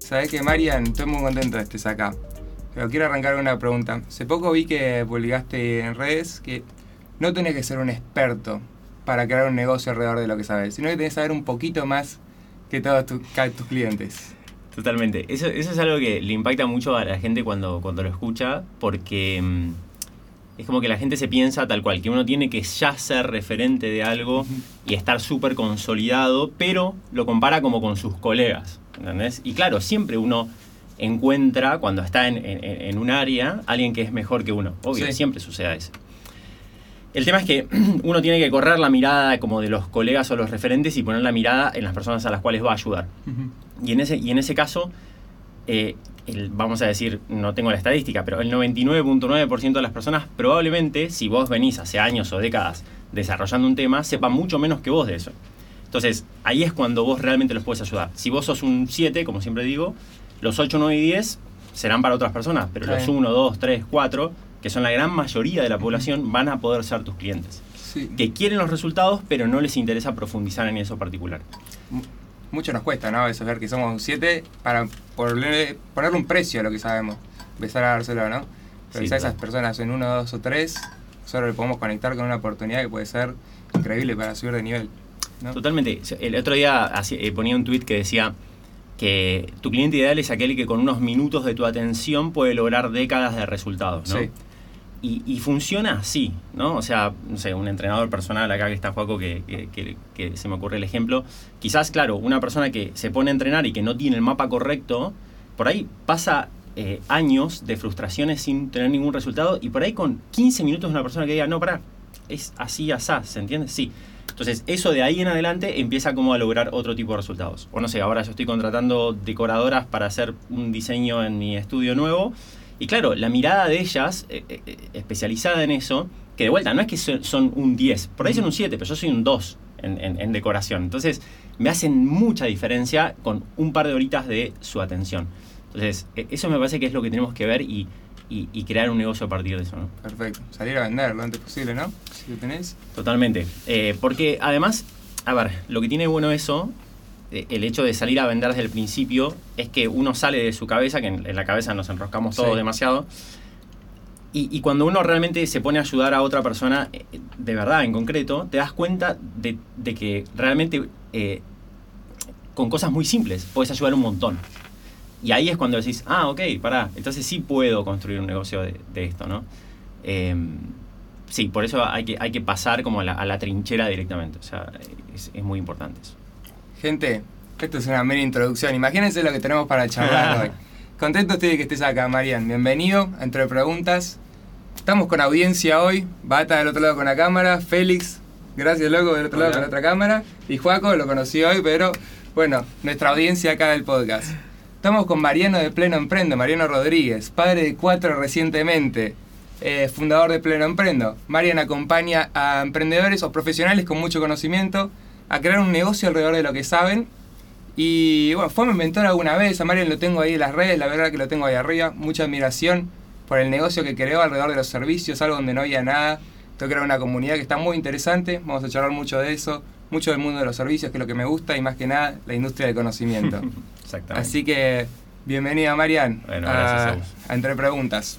Sabes que Marian, estoy muy contento de que estés acá. Pero quiero arrancar una pregunta. Hace poco vi que publicaste en redes que no tenés que ser un experto para crear un negocio alrededor de lo que sabes, sino que tenés que saber un poquito más que todos tus clientes. Totalmente. Eso, eso es algo que le impacta mucho a la gente cuando, cuando lo escucha, porque mm, es como que la gente se piensa tal cual, que uno tiene que ya ser referente de algo y estar súper consolidado, pero lo compara como con sus colegas. ¿entendés? Y claro, siempre uno encuentra, cuando está en, un área, alguien que es mejor que uno. Obvio, siempre sucede eso. El tema es que uno tiene que correr la mirada como de los colegas o los referentes y poner la mirada en las personas a las cuales va a ayudar. y, en ese, y en ese caso, eh, vamos a decir, no tengo la estadística, pero el 99.9% de las personas probablemente, si vos venís hace años o décadas desarrollando un tema, sepan mucho menos que vos de eso. Entonces, ahí es cuando vos realmente los puedes ayudar. Si vos sos un 7, como siempre digo, los 8, 9 y 10 serán para otras personas, pero los 1, 2, 3, 4, que son la gran mayoría de la población, van a poder ser tus clientes. Que quieren los resultados, pero no les interesa profundizar en eso particular. Mucho nos cuesta, ¿no? Eso ver que somos 7 para ponerle, ponerle, un precio a lo que sabemos. Empezar a dárselo, ¿no? Pero quizás esas personas en 1, 2 o 3, solo le podemos conectar con una oportunidad que puede ser increíble para subir de nivel. Totalmente. El otro día eh, ponía un tweet que decía que tu cliente ideal es aquel que con unos minutos de tu atención puede lograr décadas de resultados, ¿no? Y, funciona así, ¿no? O sea, no sé, un entrenador personal acá que está Juaco, que, que, se me ocurre el ejemplo. Quizás, claro, una persona que se pone a entrenar y que no tiene el mapa correcto, por ahí pasa eh, años de frustraciones sin tener ningún resultado y por ahí con 15 minutos una persona que diga, no, pará, es así, asá, ¿se entiende? Sí. Entonces, eso de ahí en adelante empieza como a lograr otro tipo de resultados. O no sé, ahora yo estoy contratando decoradoras para hacer un diseño en mi estudio nuevo. Y claro, la mirada de ellas, eh, eh, eh, especializada en eso, que de vuelta, no es que son un 10, por ahí son un 7, pero yo soy un 2 en, decoración. Entonces, me hacen mucha diferencia con un par de horitas de su atención. Entonces, e, eso me parece que es lo que tenemos que ver y y, crear un negocio a partir de eso. ¿no? Perfecto. Salir a vender lo antes posible, ¿no? Si lo tenés. Totalmente. Eh, porque además, a ver, lo que tiene bueno eso, el hecho de salir a vender desde el principio, es que uno sale de su cabeza, que en, la cabeza nos enroscamos todos demasiado. Y, cuando uno realmente se pone a ayudar a otra persona, eh, de verdad, en concreto, te das cuenta de, de que realmente con cosas muy simples puedes ayudar un montón. Y ahí es cuando decís, ah, ok, pará, entonces sí puedo construir un negocio de, esto, ¿no? Em, sí, por eso hay que, hay que pasar como a la, trinchera directamente, o sea, es, muy importante eso. Gente, esto es una mera introducción, imagínense lo que tenemos para charlar hoy. Contento estoy de que estés acá, Marian. Bienvenido, entre preguntas. Estamos con audiencia hoy, Bata del otro lado con la cámara, Félix, gracias loco del otro lado con la otra cámara, y Juaco lo conocí hoy, pero bueno, nuestra audiencia acá del podcast. Estamos con Mariano de Pleno Emprendo, Mariano Rodríguez, padre de cuatro recientemente, eh, fundador de Pleno Emprendo. Mariano acompaña a emprendedores o profesionales con mucho conocimiento a crear un negocio alrededor de lo que saben. Y bueno, fue mi mentor alguna vez, a Mariano lo tengo ahí en las redes, la verdad que lo tengo ahí arriba, mucha admiración por el negocio que creó alrededor de los servicios, algo donde no había nada. Tengo crear una comunidad que está muy interesante, vamos a charlar mucho de eso mucho del mundo de los servicios, que es lo que me gusta, y más que nada la industria del conocimiento. Exactamente. Así que, bienvenida Marian a, Entre Preguntas.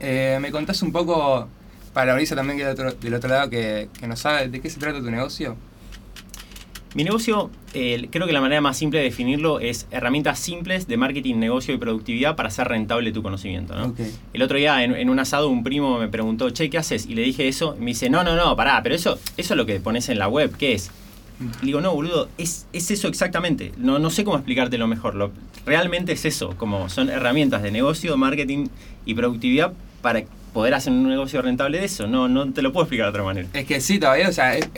Eh, ¿Me contás un poco, para la también que del otro, del otro lado, que, que no sabe de qué se trata tu negocio? Mi negocio, creo que la manera más simple de definirlo es herramientas simples de marketing, negocio y productividad para hacer rentable tu conocimiento. El otro día en, un asado un primo me preguntó, che, ¿qué haces? Y le dije eso, y me dice, no, no, no, pará, pero eso, eso es lo que pones en la web, ¿qué es? Le digo, no, boludo, es, es eso exactamente. No, no sé cómo explicarte lo mejor. Lo, realmente es eso, como son herramientas de negocio, marketing y productividad para poder hacer un negocio rentable de eso. No, no te lo puedo explicar de otra manera. Es que sí, todavía, o sea, es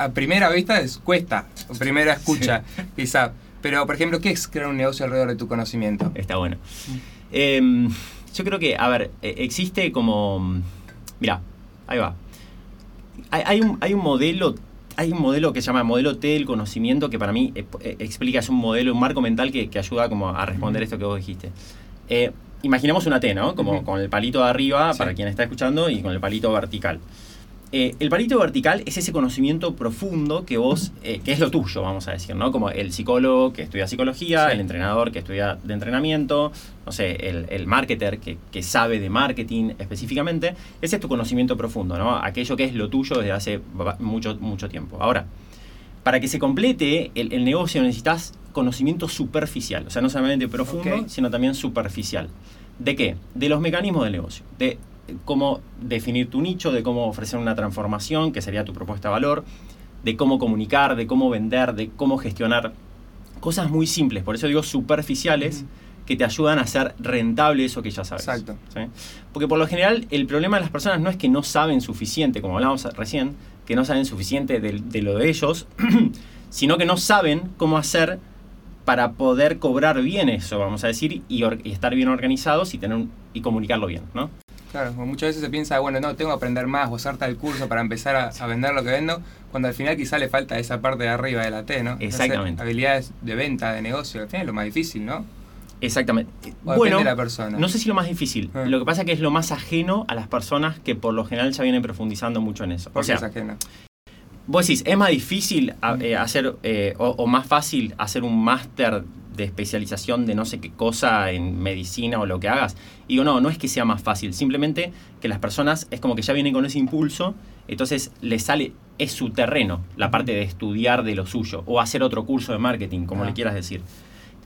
a primera vista es, cuesta, a primera escucha, quizá. Pero, por ejemplo, ¿qué es crear un negocio alrededor de tu conocimiento? Está bueno. Em, yo creo que, a ver, e, existe como... Mira, ahí va. Hay, un, hay un modelo hay un modelo que se llama modelo T del conocimiento que para mí eh, eh, explica, es un modelo, un marco mental que, ayuda como a responder esto que vos dijiste. Eh, imaginemos una T, ¿no? Como con el palito de arriba para quien está escuchando y con el palito vertical. Eh, el palito vertical es ese conocimiento profundo que vos, eh, que es lo tuyo, vamos a decir, ¿no? Como el psicólogo que estudia psicología, Sí. el entrenador que estudia de entrenamiento, no sé, el, el marketer que, que sabe de marketing específicamente. Ese es tu conocimiento profundo, ¿no? Aquello que es lo tuyo desde hace mucho, mucho tiempo. Ahora, para que se complete el, el negocio necesitas conocimiento superficial, o sea, no solamente profundo, sino también superficial. ¿De qué? De los mecanismos del negocio, de cómo definir tu nicho, de cómo ofrecer una transformación, que sería tu propuesta de valor, de cómo comunicar, de cómo vender, de cómo gestionar. Cosas muy simples, por eso digo superficiales, Ujú. que te ayudan a hacer rentable eso que ya sabes. Exacto. ¿sí? Porque por lo general el problema de las personas no es que no saben suficiente, como hablábamos recién, que no saben suficiente de, de lo de ellos, sino que no saben cómo hacer para poder cobrar bien eso, vamos a decir, y, y estar bien organizados y, tener y comunicarlo bien, ¿no? Claro, muchas veces se piensa, bueno, no, tengo que aprender más o hacer tal curso para empezar a, a vender lo que vendo, cuando al final quizá le falta esa parte de arriba de la T, ¿no? Exactamente. habilidades de venta, de negocio, al final es lo más difícil, ¿no? Exactamente. O bueno, de la persona. no sé si lo más difícil. Ah. Lo que pasa es que es lo más ajeno a las personas que por lo general ya vienen profundizando mucho en eso. ¿Por o sea, es ajeno? Vos decís, ¿es más difícil a- eh, hacer eh, o, o más fácil hacer un máster de especialización de no sé qué cosa en medicina o lo que hagas? Y digo, no, no es que sea más fácil, simplemente que las personas es como que ya vienen con ese impulso, entonces les sale, es su terreno, la parte de estudiar de lo suyo, o hacer otro curso de marketing, como Ah. le quieras decir.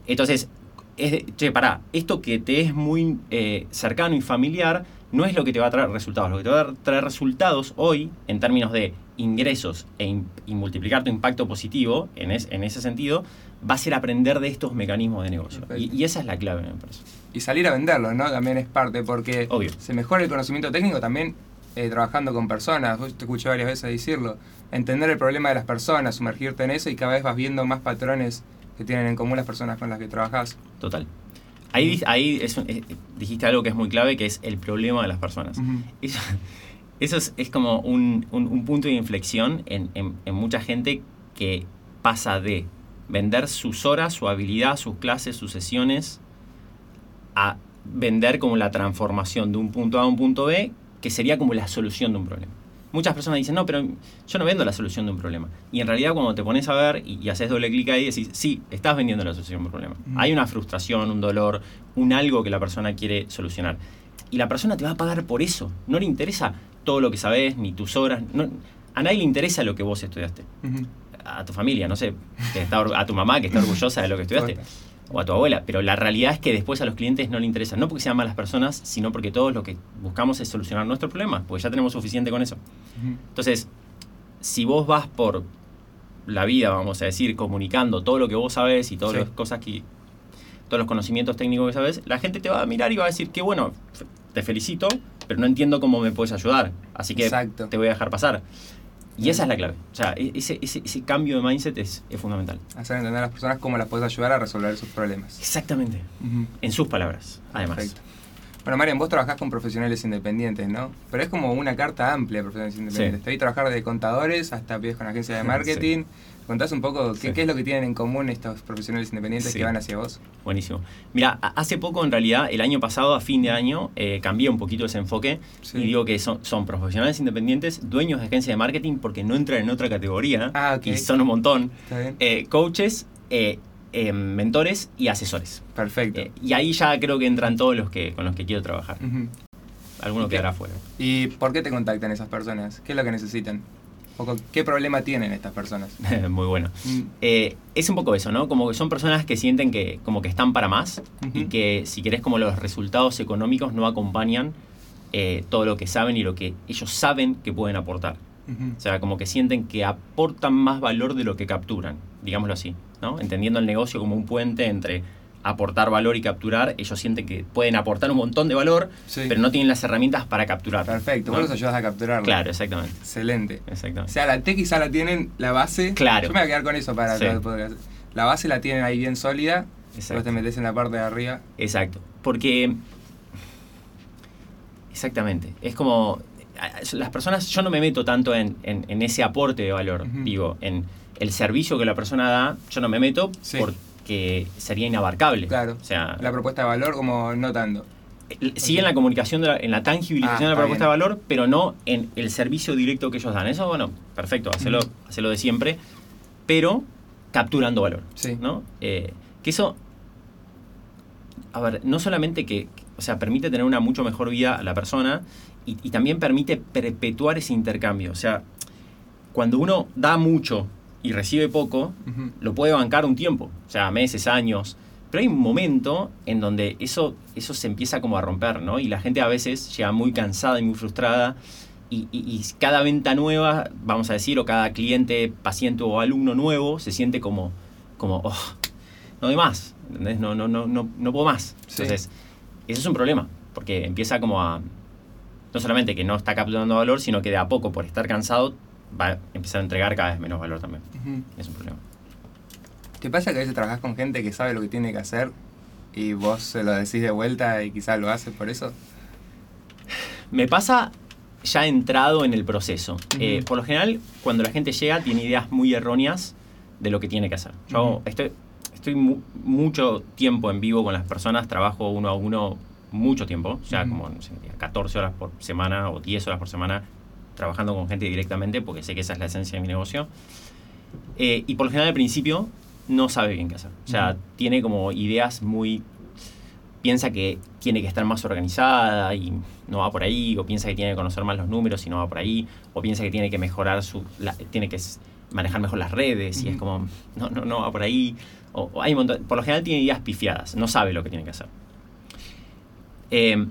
Entonces, es de- che, pará, esto que te es muy eh, cercano y familiar no es lo que te va a traer resultados. Lo que te va a traer resultados hoy, en términos de ingresos e in- y multiplicar tu impacto positivo, en, es- en ese sentido, va a ser aprender de estos mecanismos de negocio. Y, esa es la clave, me parece. Y salir a venderlo, ¿no? También es parte, porque Obvio. se mejora el conocimiento técnico también eh, trabajando con personas. Vos te escuché varias veces decirlo. Entender el problema de las personas, sumergirte en eso y cada vez vas viendo más patrones que tienen en común las personas con las que trabajas. Total. Ahí, ahí es eh, dijiste algo que es muy clave, que es el problema de las personas. Eso, eso es, es como un, un- un punto de inflexión en, en- en mucha gente que pasa de vender sus horas, su habilidad, sus clases, sus sesiones, a vender como la transformación de un punto A a un punto B, que sería como la solución de un problema. Muchas personas dicen, no, pero yo no vendo la solución de un problema. Y en realidad cuando te pones a ver y, y haces doble clic ahí, decís, sí, estás vendiendo la solución de un problema. Mm. Hay una frustración, un dolor, un algo que la persona quiere solucionar. Y la persona te va a pagar por eso. No le interesa todo lo que sabes, ni tus horas. no- a nadie le interesa lo que vos estudiaste. Ujú. A tu familia, no sé, que está or- a tu mamá que está orgullosa de lo que estudiaste o a tu abuela, pero la realidad es que después a los clientes no le interesa, no porque sean malas personas, sino porque todos lo que buscamos es solucionar nuestros problemas, porque ya tenemos suficiente con eso. Entonces, si vos vas por la vida, vamos a decir, comunicando todo lo que vos sabés y todas Sí. las cosas que todos los conocimientos técnicos que sabes, la gente te va a mirar y va a decir que bueno, te felicito, pero no entiendo cómo me puedes ayudar, así que Exacto. te voy a dejar pasar. Y esa es la clave. O sea, e- ese, ese, ese cambio de mindset es, es fundamental. Hacer entender a las personas cómo las puedes ayudar a resolver sus problemas. Exactamente. En sus palabras, además. Perfecto. Bueno, Marian, vos trabajás con profesionales independientes, ¿no? Pero es como una carta amplia de profesionales independientes. Sí. Te vi trabajar de contadores hasta pies con agencia de Sí. ¿Contás un poco qué, Sí. qué es lo que tienen en común estos profesionales independientes Sí. que van hacia vos? Buenísimo. Mira, hace poco en realidad, el año pasado, a fin de año, eh, cambié un poquito ese enfoque Sí. y digo que son, son profesionales independientes, dueños de agencia de marketing porque no entran en otra categoría Ah, ok. y son un montón, ¿Está bien? eh, coaches, eh, eh, mentores y asesores. Perfecto. Y ahí ya creo que entran todos los que con los que quiero trabajar. Ujú. Alguno ¿Y qué? quedará fuera. ¿Y por qué te contactan esas personas? ¿Qué es lo que necesitan? ¿O con- ¿Qué problema tienen estas personas? Muy bueno. Mm, Eh, es un poco eso, ¿no? Como que son personas que sienten que como que están para más y que si querés como los resultados económicos no acompañan eh, todo lo que saben y lo que ellos saben que pueden aportar. O sea, como que sienten que aportan más valor de lo que capturan, digámoslo así, ¿no? Entendiendo el negocio como un puente entre aportar valor y capturar, ellos sienten que pueden aportar un montón de valor, Sí. pero no tienen las herramientas para capturar. Perfecto, ¿no? vos los ayudas a capturarlo. Claro, exactamente. Excelente. O exactamente. sea, la T quizá la tienen, la base. Claro. Yo me voy a quedar con eso para Sí. La base la tienen ahí bien sólida. Exacto. Vos te metes en la parte de arriba. Exacto. Porque. Exactamente. Es como. Las personas. Yo no me meto tanto en, en- en ese aporte de valor. Ujú. Digo, en el servicio que la persona da, yo no me meto Sí. Porque sería inabarcable. Claro. O sea, La propuesta de valor como no tanto. Sí en la comunicación, de la- en la tangibilización Ah, de la está propuesta de valor, pero no en el servicio directo que ellos dan. Eso, bueno, perfecto, hacerlo, Ujú. hacerlo de siempre, pero capturando valor. Sí. ¿no? Eh, que eso, a ver, no solamente que, o sea, permite tener una mucho mejor vida a la persona y, y también permite perpetuar ese intercambio. O sea, cuando uno da mucho y recibe poco, lo puede bancar un tiempo, o sea, meses, años. Pero hay un momento en donde eso, eso se empieza como a romper, ¿no? Y la gente a veces llega muy cansada y muy frustrada. Y, y- y cada venta nueva, vamos a decir, o cada cliente, paciente o alumno nuevo, se siente como, como "Oh, no doy más, ¿entendés? No, no, no, no, no puedo más. Sí. Entonces, eso es un problema, porque empieza como a, no solamente que no está capturando valor, sino que de a poco, por estar cansado, va a empezar a entregar cada vez menos valor también. Ujú. Es un problema. ¿Te pasa que a veces trabajas con gente que sabe lo que tiene que hacer y vos se lo decís de vuelta y quizás lo haces por eso? Me pasa ya entrado en el proceso. Eh, Ujú. por lo general, cuando la gente llega, tiene ideas muy erróneas de lo que tiene que hacer. Yo Ujú. estoy, estoy mu- mucho tiempo en vivo con las personas, trabajo uno a uno mucho tiempo, ya Ujú. como no sé, 14 horas por semana o 10 horas por semana trabajando con gente directamente, porque sé que esa es la esencia de mi negocio. Eh, y por lo general al principio no sabe bien qué hacer. O sea, tiene como ideas muy piensa que tiene que estar más organizada y no va por ahí, o piensa que tiene que conocer más los números y no va por ahí, o piensa que tiene que mejorar su, la- tiene que manejar mejor las redes y es como, no, no, no va por ahí, o, o hay un montón, por lo general tiene ideas pifiadas, no sabe lo que tiene que hacer. Eh,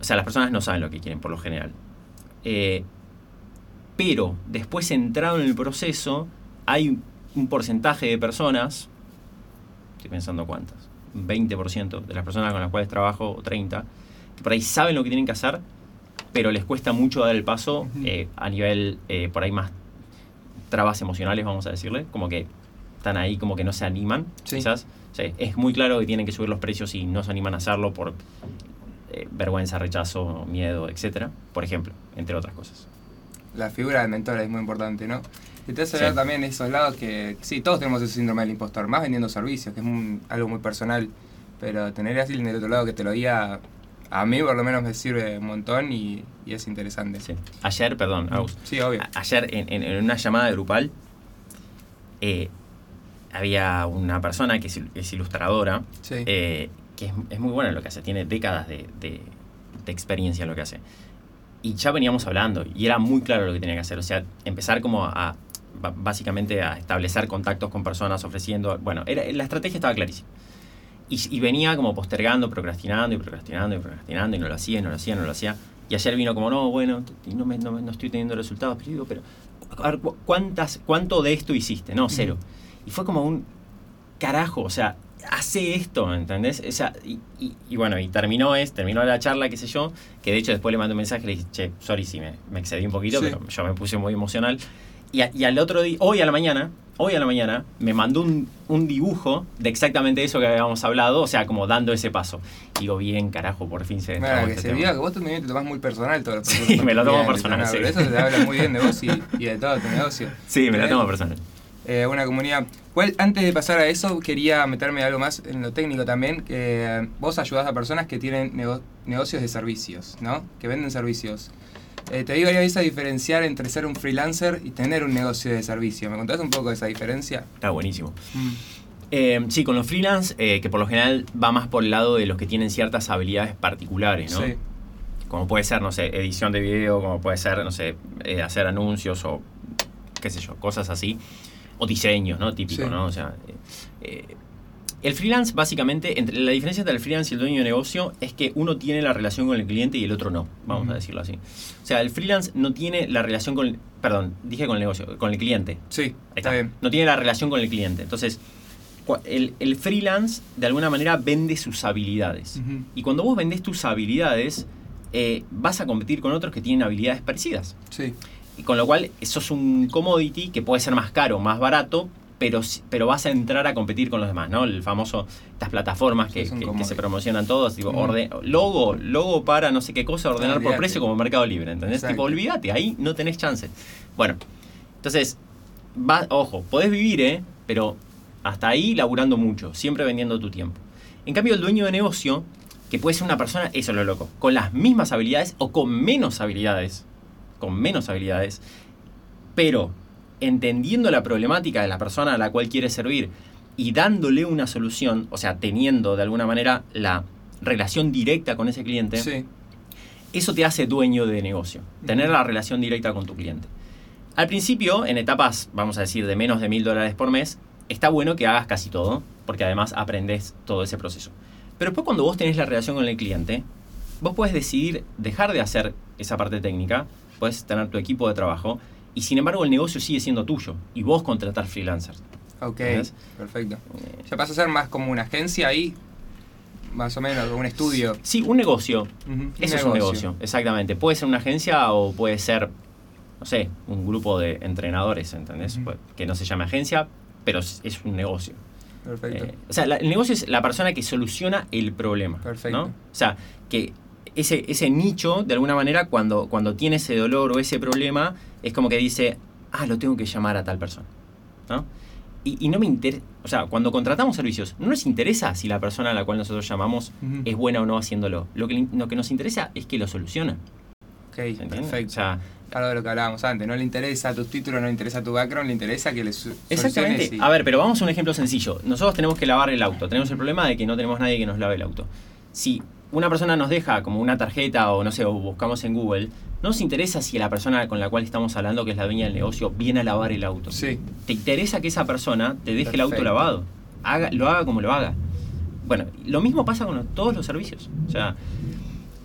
o sea, las personas no saben lo que quieren por lo general. Eh, pero después entrado en el proceso, hay un porcentaje de personas, estoy pensando cuántas, 20% de las personas con las cuales trabajo, o 30, que por ahí saben lo que tienen que hacer, pero les cuesta mucho dar el paso eh, a nivel, eh, por ahí más trabas emocionales, vamos a decirle, como que están ahí como que no se animan, Sí. quizás. O sea, es muy claro que tienen que subir los precios y no se animan a hacerlo por eh, vergüenza, rechazo, miedo, etcétera, por ejemplo, entre otras cosas. La figura del mentor es muy importante, ¿no? Y te hace Sí. ver también esos lados que, sí, todos tenemos ese síndrome del impostor, más vendiendo servicios, que es un- algo muy personal, pero tener a alguien del otro lado que te lo diga, a mí por lo menos me sirve un montón y, y es interesante. Sí. Ayer, perdón, Agus, Sí, obvio. Ayer en, en- en una llamada grupal eh, había una persona que es ilustradora, Sí. eh, que es, es muy buena en lo que hace, tiene décadas de, de- de experiencia en lo que hace. Y ya veníamos hablando y era muy claro lo que tenía que hacer, o sea, empezar como a, básicamente a establecer contactos con personas ofreciendo, bueno, era, la estrategia estaba clarísima. Y, y venía como postergando, procrastinando y procrastinando y procrastinando y no lo hacía, y no lo hacía, no lo hacía. Y ayer vino como, no, bueno, no, me- no, no estoy teniendo resultados, pero digo, pero, a ver, cu- ¿cuántas, ¿cuánto de esto hiciste? No, cero. Y fue como un carajo, o sea, hace esto, ¿entendés? O sea, y, y- y bueno, y terminó, es, terminó la charla, qué sé yo, que de hecho después le mandé un mensaje y le dije, che, sorry si me, me excedí un poquito, Sí. pero yo me puse muy emocional. Y, a- y al otro día, hoy a la mañana, hoy a la mañana, me mandó un, un dibujo de exactamente eso que habíamos hablado, o sea, como dando ese paso. Digo, bien, carajo, por fin se Bueno, destrabó que este se vea que vos también te tomás muy personal todo los Sí, me lo tomo Bien, personal, sí. pero eso te habla muy bien de vos y, de todo tu negocio. Sí, me Eh, tomo personal. Eh, una comunidad. ¿Cuál, antes de pasar a eso, quería meterme algo más en lo técnico también, que eh, vos ayudás a personas que tienen nego- negocios de servicios, ¿no? Que venden servicios. Eh, te digo, ¿hay a diferenciar entre ser un freelancer y tener un negocio de servicio? ¿Me contás un poco de esa diferencia? Está buenísimo. Eh, sí, con los freelance, eh, que por lo general va más por el lado de los que tienen ciertas habilidades particulares, ¿no? Sí. Como puede ser, no sé, edición de video, como puede ser, no sé, hacer anuncios o qué sé yo, cosas así. O diseños, ¿no? Típico, Sí. ¿no? O sea, eh, el freelance, básicamente, entre, la diferencia entre el freelance y el dueño de negocio es que uno tiene la relación con el cliente y el otro no, vamos a decirlo así. O sea, el freelance no tiene la relación con, el- perdón, dije con el negocio, con el cliente. Sí, Ahí está bien. No tiene la relación con el cliente. Entonces, el, el freelance, de alguna manera, vende sus habilidades. Y cuando vos vendés tus habilidades, eh, vas a competir con otros que tienen habilidades parecidas. Sí. Y con lo cual, eso es un commodity que puede ser más caro, más barato, pero, pero vas a entrar a competir con los demás, ¿no? El famoso, estas plataformas que, se promocionan todos, tipo, Mm. logo, logo para no sé qué cosa, ordenar por precio como Mercado Libre, ¿entendés? Exacto. Tipo, olvídate, ahí no tenés chance. Bueno, entonces, va, ojo, podés vivir, ¿eh? Pero hasta ahí laburando mucho, siempre vendiendo tu tiempo. En cambio, el dueño de negocio que puede ser una persona, eso es lo loco, con las mismas habilidades o con menos habilidades, con menos habilidades, pero entendiendo la problemática de la persona a la cual quiere servir y dándole una solución, o sea, teniendo de alguna manera la relación directa con ese cliente, Sí. eso te hace dueño de negocio, tener la relación directa con tu cliente. Al principio, en etapas, vamos a decir, de menos de mil dólares por mes, está bueno que hagas casi todo, porque además aprendes todo ese proceso. Pero después cuando vos tenés la relación con el cliente, vos puedes decidir dejar de hacer esa parte técnica, puedes tener tu equipo de trabajo, y sin embargo el negocio sigue siendo tuyo, y vos contratar freelancers. Ok, ¿Ves? perfecto. Eh, Ya pasa a ser más como una agencia ahí, más o menos, un estudio. Sí, un negocio. Eso es un negocio, exactamente. Puede ser una agencia o puede ser, no sé, un grupo de entrenadores, ¿entendés? Pues, Que no se llame agencia, pero es es un negocio. Perfecto. Eh, o sea, la- el negocio es la persona que soluciona el problema. Perfecto. ¿no? O sea, que ese, ese nicho, de alguna manera, cuando, cuando tiene ese dolor o ese problema, es como que dice, ah, lo tengo que llamar a tal persona. ¿no? Y, y no me interesa, o sea, cuando contratamos servicios, no nos interesa si la persona a la cual nosotros llamamos Ujú. es buena o no haciéndolo. Lo que, lo que nos interesa es que lo soluciona. ok, perfecto. O sea, Algo de lo que hablábamos antes. No le interesa tus títulos, no le interesa tu background, le interesa que le Exactamente. y- A ver, pero vamos a un ejemplo sencillo. Nosotros tenemos que lavar el auto. Tenemos el problema de que no tenemos nadie que nos lave el auto. Si una persona nos deja como una tarjeta o no sé, o buscamos en Google, no nos interesa si la persona con la cual estamos hablando, que es la dueña del negocio, viene a lavar el auto. Sí, Te interesa que esa persona te deje el auto lavado. Haga, lo haga como lo haga. Bueno, lo mismo pasa con los- todos los servicios. O sea,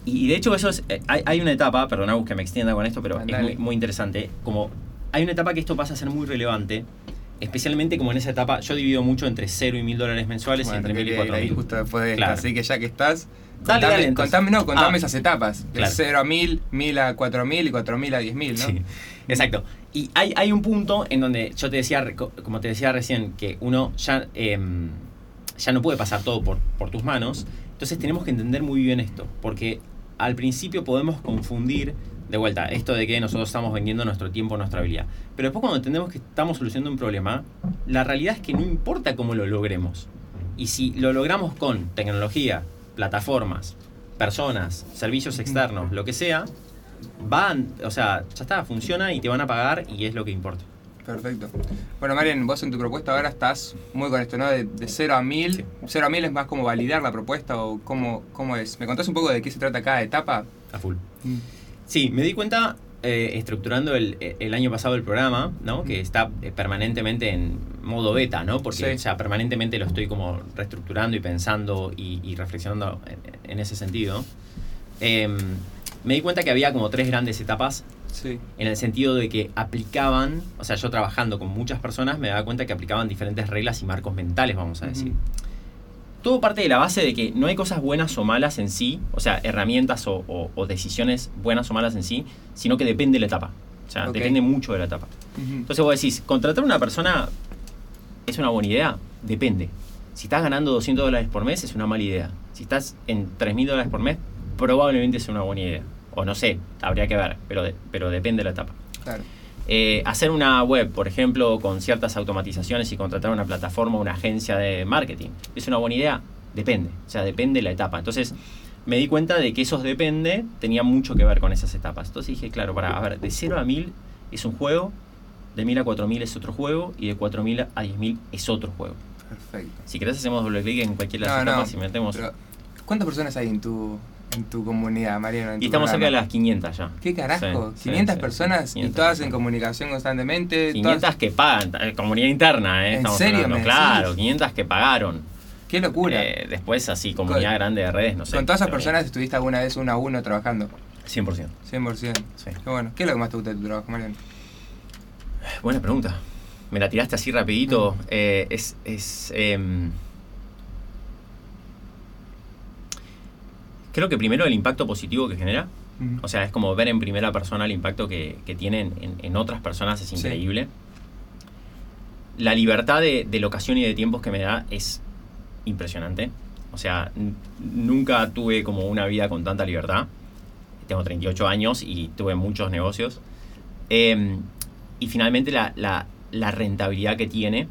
y, y de hecho eso es, eh, hay, hay una etapa, perdona que me extienda con esto, pero es muy, muy interesante. Como hay una etapa que esto pasa a ser muy relevante, especialmente como en esa etapa, yo divido mucho entre 0 y 1000 dólares mensuales y bueno, entre 1000 y quería ir 4000. ahí justo después de esta. Claro. Así que ya que estás, Dale, contame, dale, contame, no, contame Ah. esas etapas. De Claro. 0 a 1000, 1000 a 4000 y 4000 a 10000, ¿no? Sí, exacto. Y hay, hay un punto en donde yo te decía, como te decía recién, que uno ya, em, ya no puede pasar todo por, por tus manos. Entonces tenemos que entender muy bien esto, porque al principio podemos confundir, de vuelta, esto de que nosotros estamos vendiendo nuestro tiempo, nuestra habilidad. Pero después cuando entendemos que estamos solucionando un problema, la realidad es que no importa cómo lo logremos. Y si lo logramos con tecnología, plataformas, personas, servicios externos, lo que sea, van, o sea, ya está, funciona y te van a pagar y es lo que importa. Perfecto. Bueno, Marian, vos en tu propuesta ahora estás muy con esto, ¿no? De, de 0 a 1000. Sí. 0 a 1000 es más como validar la propuesta o cómo, cómo es. ¿Me contás un poco de qué se trata cada etapa? A full. Sí, me di cuenta eh, estructurando el, el año pasado el programa, ¿no? Que está eh, permanentemente en modo beta, ¿no? Porque Sí. ya permanentemente lo estoy como reestructurando y pensando y, y reflexionando en, en ese sentido. Em, me di cuenta que había como tres grandes etapas Sí. en el sentido de que aplicaban, o sea, yo trabajando con muchas personas me daba cuenta que aplicaban diferentes reglas y marcos mentales, vamos a decir. Ujú. Todo parte de la base de que no hay cosas buenas o malas en sí, o sea, herramientas o, o- o decisiones buenas o malas en sí, sino que depende de la etapa. O sea, depende mucho de la etapa. Entonces vos decís, ¿contratar a una persona es una buena idea? Depende. Si estás ganando 200 dólares por mes, es una mala idea. Si estás en 3.000 dólares por mes, probablemente es una buena idea. O no sé, habría que ver, pero, de- pero depende de la etapa. Claro. Eh, hacer una web, por ejemplo, con ciertas automatizaciones y contratar una plataforma o una agencia de marketing, ¿es una buena idea? Depende, o sea, depende de la etapa. Entonces, me di cuenta de que esos depende tenía mucho que ver con esas etapas. Entonces dije, claro, para, a ver, de 0 a 1000 es un juego, de 1000 a 4000 es otro juego y de 4000 a 10000 es otro juego. Perfecto. Si querés hacemos doble clic en cualquiera de las No, no, etapas y metemos... Pero, ¿Cuántas personas hay en tu, en tu comunidad, Mariano? en y tu estamos cerca de programa? las 500 ya. ¿Qué carajo? Sí, sí, 500 sí, personas 500 y todas en comunicación constantemente. 500 todas- que pagan, eh, comunidad interna, ¿eh? ¿En Estamos serio hablando. Claro, decís? 500 que pagaron. Qué locura. Eh, después, así, comunidad Con- grande de redes, no sé. Con todas esas personas estuviste alguna vez uno a uno trabajando. 100%. 100%. Sí. Qué bueno. ¿Qué es lo que más te gusta de tu trabajo, Mariano? Buena pregunta. Me la tiraste así rapidito. Mm. Eh, es... es em, creo que primero el impacto positivo que genera. O sea, es como ver en primera persona el impacto que, que tienen en, en otras personas, es Sí. increíble. La libertad de, de locación y de tiempos que me da es impresionante. O sea, nunca tuve como una vida con tanta libertad. Tengo 38 años y tuve muchos negocios. Em, y finalmente la, la- la rentabilidad que tiene.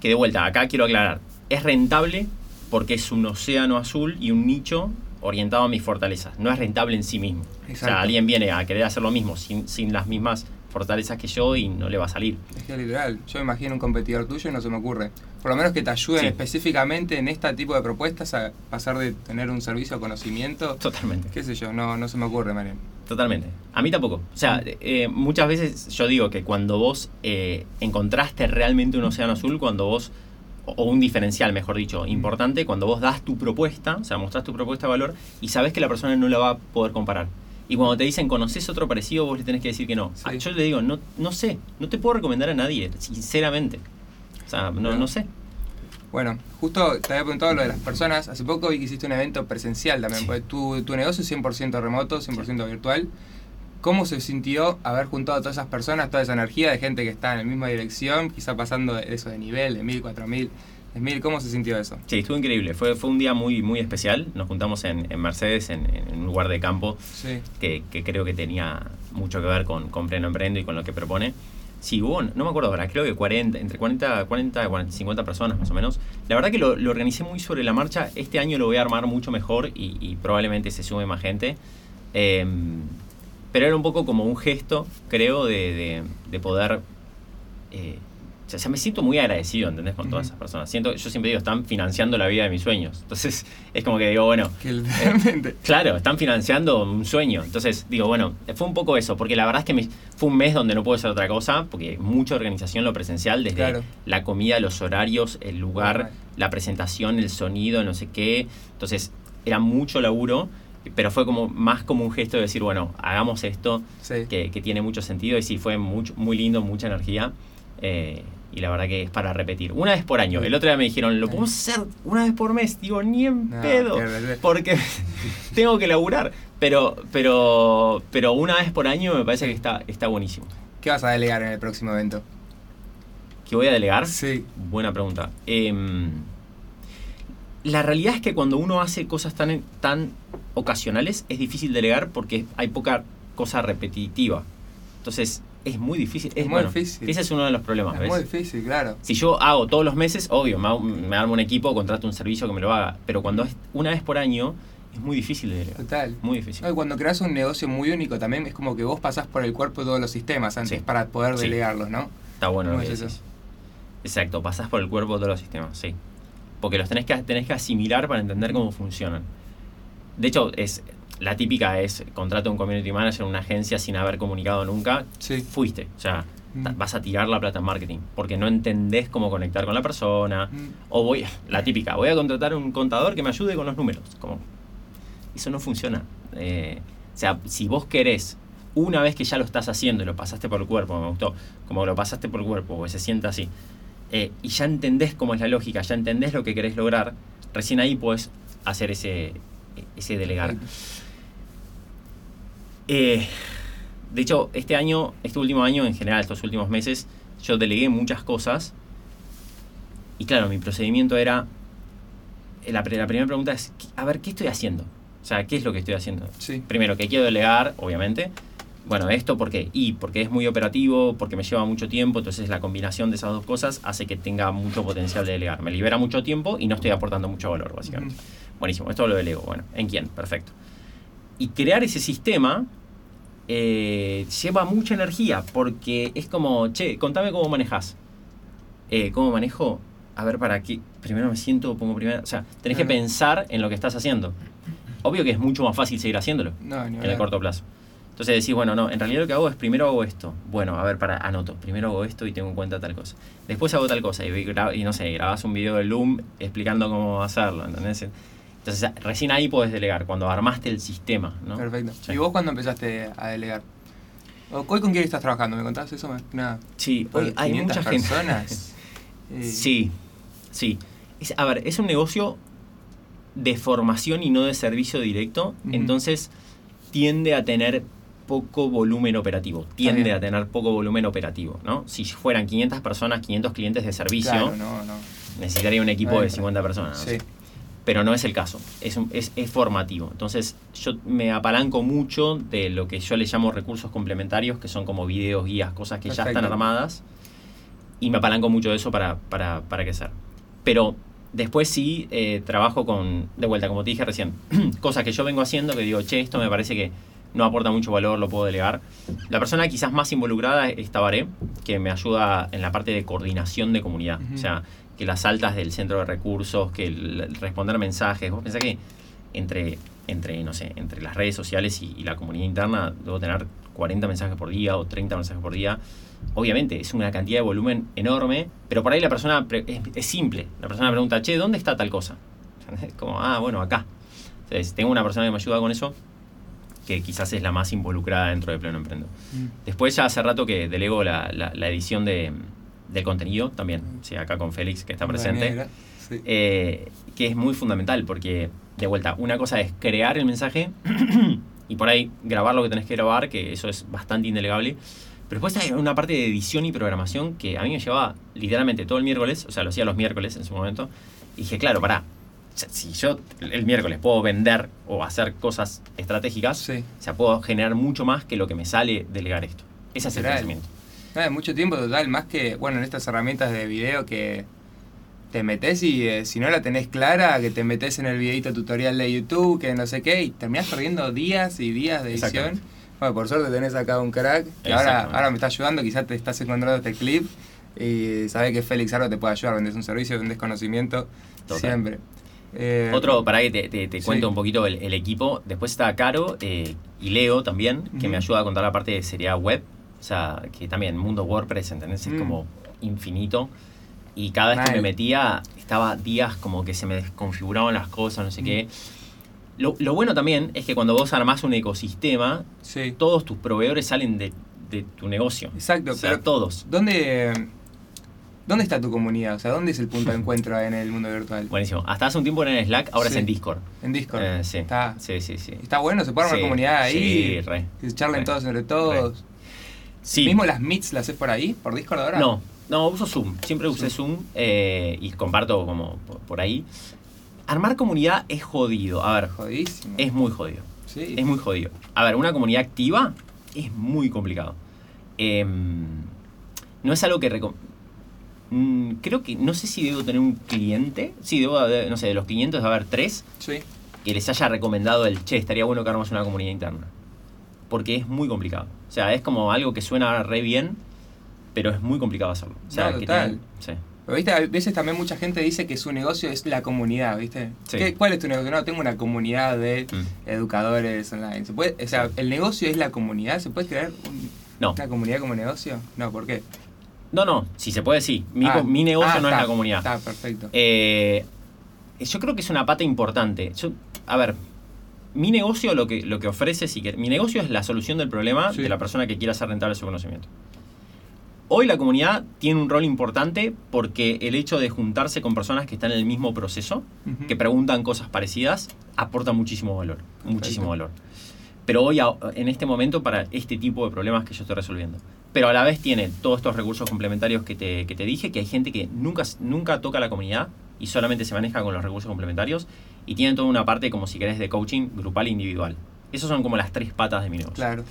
Que de vuelta, acá quiero aclarar. Es rentable porque es un océano azul y un nicho orientado a mis fortalezas. No es rentable en sí mismo. O Exacto. sea, alguien viene a querer hacer lo mismo sin, sin las mismas fortalezas que yo y no le va a salir. Es que literal, yo me imagino un competidor tuyo y no se me ocurre. Por lo menos que te ayuden Sí. específicamente en este tipo de propuestas a pasar de tener un servicio a conocimiento. Totalmente. Qué sé yo, no, no se me ocurre, Marian. Totalmente. A mí tampoco. O sea, eh, muchas veces yo digo que cuando vos eh, encontraste realmente un océano azul, cuando vos, o un diferencial, mejor dicho, importante, cuando vos das tu propuesta, o sea, mostrás tu propuesta de valor y sabes que la persona no la va a poder comparar. Y cuando te dicen, ¿conoces otro parecido? Vos le tenés que decir que no. Sí. Ah, Yo le digo, no, no sé, no te puedo recomendar a nadie, sinceramente. O sea, no, no sé. Bueno, justo te había preguntado lo de las personas. Hace poco vi que hiciste un evento presencial también. Sí. porque Tu, tu negocio es 100% remoto, 100% virtual. ¿Cómo se sintió haber juntado a todas esas personas, toda esa energía de gente que está en la misma dirección, quizá pasando de eso de nivel, de 1000, 4000, 10.000? ¿Cómo se sintió eso? Sí, estuvo increíble. Fue, fue un día muy, muy especial. Nos juntamos en, en Mercedes, en, en un lugar de campo. Sí. que, que creo que tenía mucho que ver con, con Pleno Emprendo y con lo que propone. Sí, hubo, no me acuerdo ahora, creo que 40, entre 40, 40 y 50 personas más o menos. La verdad que lo, lo organicé muy sobre la marcha. Este año lo voy a armar mucho mejor y, y probablemente se sume más gente. Em, pero era un poco como un gesto, creo, de, de- de poder... eh, o sea, me siento muy agradecido, ¿entendés? Con todas esas personas. Siento, yo siempre digo, están financiando la vida de mis sueños. Entonces, es como que digo, bueno, Que literalmente. Claro, están financiando un sueño. Entonces, digo, bueno, fue un poco eso, porque la verdad es que me- fue un mes donde no pude hacer otra cosa, porque mucha organización, lo presencial, desde Claro. la comida, los horarios, el lugar, la presentación, el sonido, no sé qué. Entonces, era mucho laburo, pero fue como más como un gesto de decir, bueno, hagamos esto, Sí. que, que tiene mucho sentido, y sí, fue mucho, muy lindo, mucha energía. eh, y la verdad que es para repetir. Una vez por año. El otro día me dijeron, ¿lo podemos hacer una vez por mes? Digo, ni en No, pedo porque tengo que laburar. Pero, pero, pero una vez por año me parece que está, está buenísimo. ¿Qué vas a delegar en el próximo evento? ¿Qué voy a delegar? Sí. Buena pregunta. Em, la realidad es que cuando uno hace cosas tan, tan ocasionales es difícil delegar porque hay poca cosa repetitiva. Entonces es muy difícil. Es muy difícil. Ese es uno de los problemas. Es ¿ves? muy difícil, claro. Si yo hago todos los meses, obvio, me, hago- me armo un equipo, contrato un servicio que me lo haga. Pero cuando es una vez por año, es muy difícil de delegar. Total. Muy difícil. No, y cuando creas un negocio muy único también es como que vos pasás por el cuerpo de todos los sistemas antes Sí. para poder Sí. delegarlos, ¿no? Está bueno lo ¿Cómo que es decís. Exacto, pasás por el cuerpo de todos los sistemas, sí. Porque los tenés que, tenés que asimilar para entender cómo funcionan. De hecho, es la típica es contrato a un community manager en una agencia sin haber comunicado nunca. Sí. Fuiste. O sea, Mm. vas a tirar la plata en marketing. Porque no entendés cómo conectar con la persona. Mm. O voy, la típica, voy a contratar a un contador que me ayude con los números. Como, eso no funciona. Eh, o sea, si vos querés, una vez que ya lo estás haciendo y lo pasaste por el cuerpo, me gustó, como lo pasaste por el cuerpo, que se sienta así, eh, y ya entendés cómo es la lógica, ya entendés lo que querés lograr, recién ahí puedes hacer ese, ese delegar. Eh, de hecho, este año, este último año, en general, estos últimos meses, yo delegué muchas cosas. Y claro, mi procedimiento era. eh, La, primera pregunta es: a ver, ¿qué estoy haciendo? O sea, ¿qué es lo que estoy haciendo? Sí. Primero, que quiero delegar, obviamente. Bueno, esto ¿por qué? Y porque es muy operativo, porque me lleva mucho tiempo, entonces la combinación de esas dos cosas hace que tenga mucho potencial de delegar. Me libera mucho tiempo y no estoy aportando mucho valor, básicamente. Buenísimo, esto lo delego. Bueno, ¿en quién? Perfecto. Y crear ese sistema eh, lleva mucha energía porque es como, che, contame cómo manejas. Eh, ¿Cómo manejo? A ver, ¿para qué? Primero me siento, pongo primero. O sea, tenés que pensar en lo que estás haciendo. Obvio que es mucho más fácil seguir haciéndolo No, en el corto plazo. Entonces decís, bueno, no, en realidad lo que hago es primero hago esto. Bueno, a ver, para, anoto. Primero hago esto y tengo en cuenta tal cosa. Después hago tal cosa y, no sé, grabas un video de Loom explicando cómo hacerlo, ¿entendés? Entonces recién ahí puedes delegar, cuando armaste el sistema, ¿no? Perfecto. Sí. ¿Y vos cuándo empezaste a delegar? ¿O- ¿Hoy con quién estás trabajando? ¿Me contás eso? más Nada. Sí, hoy hay 500 mucha personas. Sí, sí. Es- a ver, es un negocio de formación y no de servicio directo, entonces tiende a tener poco volumen operativo, tiende a tener poco volumen operativo, ¿no? Si fueran 500 personas, 500 clientes de servicio, Claro, no, no. necesitaría un equipo de está. 50 personas. Pero no es el caso, es, un- es, es formativo. Entonces yo me apalanco mucho de lo que yo le llamo recursos complementarios, que son como videos, guías, cosas que ya están armadas, y me apalanco mucho de eso para, para, para crecer. Pero Después sí eh, trabajo con, de vuelta, como te dije recién, cosas que yo vengo haciendo que digo, che, esto me parece que no aporta mucho valor, lo puedo delegar. La persona quizás más involucrada es Tabaré, que me ayuda en la parte de coordinación de comunidad. Ujú. O sea, que las altas del centro de recursos, que el responder mensajes. Vos pensás que entre, entre, no sé, entre las redes sociales y, y la comunidad interna debo tener 40 mensajes por día o 30 mensajes por día. Obviamente, es una cantidad de volumen enorme, pero por ahí la persona es, es simple. La persona pregunta, che, ¿dónde está tal cosa? Como, ah, bueno, acá. Entonces, tengo una persona que me ayuda con eso, que quizás es la más involucrada dentro de Pleno Emprendo. Mm. Después ya hace rato que delego la, la- la edición de, del contenido también, sí, acá con Félix que está presente, Negra, sí. eh, que es muy fundamental porque, de vuelta, una cosa es crear el mensaje y por ahí grabar lo que tenés que grabar, que eso es bastante indelegable. Pero después hay una parte de edición y programación que a mí me llevaba literalmente todo el miércoles, o sea, lo hacía los miércoles en su momento, y dije, claro, pará, si yo el miércoles puedo vender o hacer cosas estratégicas, Sí. o sea, puedo generar mucho más que lo que me sale delegar esto. Ese es el. No, es mucho tiempo total, más que, bueno, en estas herramientas de video que te metes y eh, si no la tenés clara, que te metes en el videito tutorial de YouTube, que no sé qué, y terminás perdiendo días y días de edición. Bueno, por suerte tenés acá un crack que ahora, ahora me está ayudando, quizás te estás encontrando este clip y sabés que Félix Arro te puede ayudar, vendes un servicio, vendes conocimiento, Total. siempre. Eh, Otro, para que te, te- te sí. cuento un poquito el, el equipo. Después está Caro eh, y Leo también, que me ayuda a contar la parte de seriedad web. O sea, que también mundo WordPress, ¿entendés? Es Mm. como infinito. Y cada vez que me metía, estaba días como que se me desconfiguraban las cosas, no sé Mm. qué. Lo, lo bueno también es que cuando vos armás un ecosistema, Sí, todos tus proveedores salen de, de tu negocio. exacto, O sea, pero todos. ¿dónde, ¿dónde está tu comunidad? O sea, ¿dónde es el punto de encuentro en el mundo virtual? Buenísimo. Hasta hace un tiempo era en Slack, ahora Sí. es en Discord. En Discord. Eh, sí. Está, sí, sí, sí. está bueno, se puede armar Sí, comunidad ahí. Sí, re. Que se charlen Re. todos entre todos. Sí. ¿Mismo las meets las haces por ahí? ¿Por Discord ahora? No, no, uso Zoom. Siempre usé Zoom eh, y comparto como por, por ahí. Armar comunidad es jodido. A ver, Jodísimo. es muy jodido. sí. Es muy jodido. A ver, una comunidad activa es muy complicado. Em, no es algo que... Mm, creo que... No sé si debo tener un cliente. Sí, debo haber- no sé, de los 500 debe haber tres Sí. que les haya recomendado el, che, estaría bueno que armemos una comunidad interna. Porque es muy complicado. O sea, es como algo que suena re bien, pero es muy complicado hacerlo. O sea, No, que total. sí. Pero viste, a veces también mucha gente dice que su negocio es la comunidad, ¿viste? Sí. ¿Qué- ¿Cuál es tu negocio? No, tengo una comunidad de Mm. educadores online. ¿Se puede, o sea, ¿el negocio es la comunidad? ¿Se puede crear un- No. una comunidad como negocio? No, ¿por qué? No, no, si se puede, sí. Mi, Ah, mi negocio ah, no está, es la comunidad. Está, perfecto. Eh, yo creo que es una pata importante. Yo- a ver, mi negocio lo que, lo que ofrece, si que, mi negocio es la solución del problema Sí. de la persona que quiera hacer rentable su conocimiento. Hoy la comunidad tiene un rol importante porque el hecho de juntarse con personas que están en el mismo proceso, Ujú. que preguntan cosas parecidas, aporta muchísimo valor. Muchísimo valor. Pero hoy, en este momento, para este tipo de problemas que yo estoy resolviendo. Pero a la vez tiene todos estos recursos complementarios que te, que te dije, que hay gente que nunca, nunca toca la comunidad y solamente se maneja con los recursos complementarios. Y tienen toda una parte, como si querés, de coaching grupal e individual. Esas son como las tres patas de mi negocio. Claro.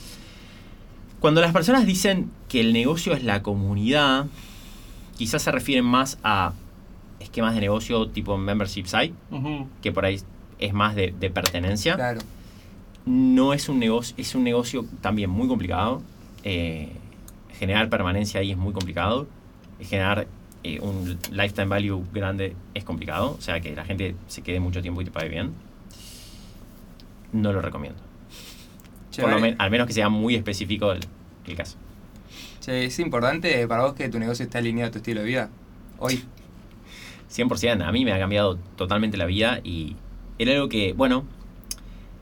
Cuando las personas dicen que el negocio es la comunidad, quizás se refieren más a esquemas de negocio tipo membership site, que por ahí es más de, de pertenencia. Claro. No es un negocio, es un negocio también muy complicado. Eh, generar permanencia ahí es muy complicado. Generar eh, un lifetime value grande es complicado. O sea, que la gente se quede mucho tiempo y te pague bien. No lo recomiendo. Che, Por lo men- al menos que sea muy específico el, el caso. Che, ¿es importante para vos que tu negocio esté alineado a tu estilo de vida? Hoy. 100%, a mí me ha cambiado totalmente la vida y era algo que, bueno,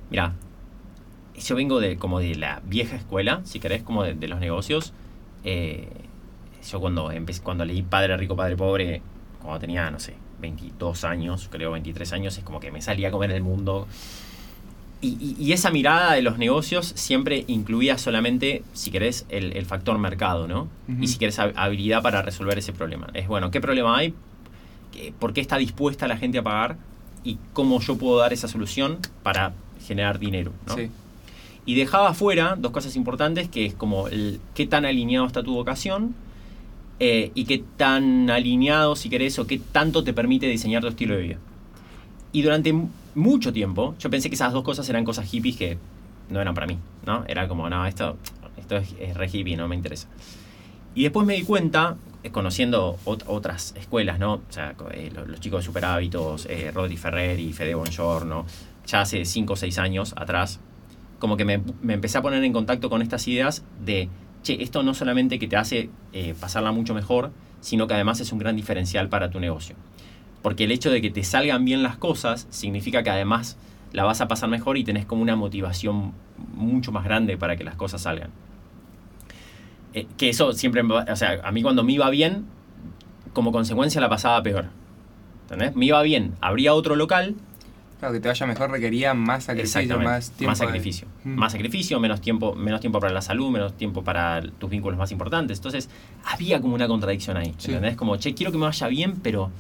mira, yo vengo de como de la vieja escuela, si querés, como de, de los negocios. Eh, yo cuando empecé, cuando leí Padre Rico, Padre Pobre, cuando tenía, no sé, 22 años, creo 23 años, es como que me salía a comer el mundo. Y, y- y esa mirada de los negocios siempre incluía solamente, si querés, el, el factor mercado, ¿no? Y si querés hab- habilidad para resolver ese problema. Es bueno, ¿qué problema hay? ¿Qué- ¿Por qué está dispuesta la gente a pagar? Y cómo yo puedo dar esa solución para generar dinero, ¿no? Sí. Y dejaba afuera dos cosas importantes, que es como el, qué tan alineado está tu vocación eh, y qué tan alineado, si querés, o qué tanto te permite diseñar tu estilo de vida. Y durante mucho tiempo, yo pensé que esas dos cosas eran cosas hippies que no eran para mí, ¿no? Era como, no, esto, esto es, es re hippie, no me interesa. Y después me di cuenta, eh, conociendo ot- otras escuelas, ¿no? O sea, eh, lo- los, chicos de Super Hábitos, eh, Rodri Ferreri, Fede Bongiorno, ya hace 5 o 6 años atrás, como que me, me empecé a poner en contacto con estas ideas de, che, esto no solamente que te hace eh, pasarla mucho mejor, sino que además es un gran diferencial para tu negocio. Porque el hecho de que te salgan bien las cosas significa que además la vas a pasar mejor y tenés como una motivación mucho más grande para que las cosas salgan. Eh, que eso siempre, o sea, a mí cuando me iba bien, como consecuencia la pasaba peor. ¿Entendés? Me iba bien, habría otro local, Claro, que te vaya mejor requería más sacrificio, más tiempo. Más sacrificio. Mm. Más sacrificio, menos tiempo, menos tiempo para la salud, menos tiempo para tus vínculos más importantes. Entonces, había como una contradicción ahí. Sí. ¿Entendés? Como, che, quiero que me vaya bien, pero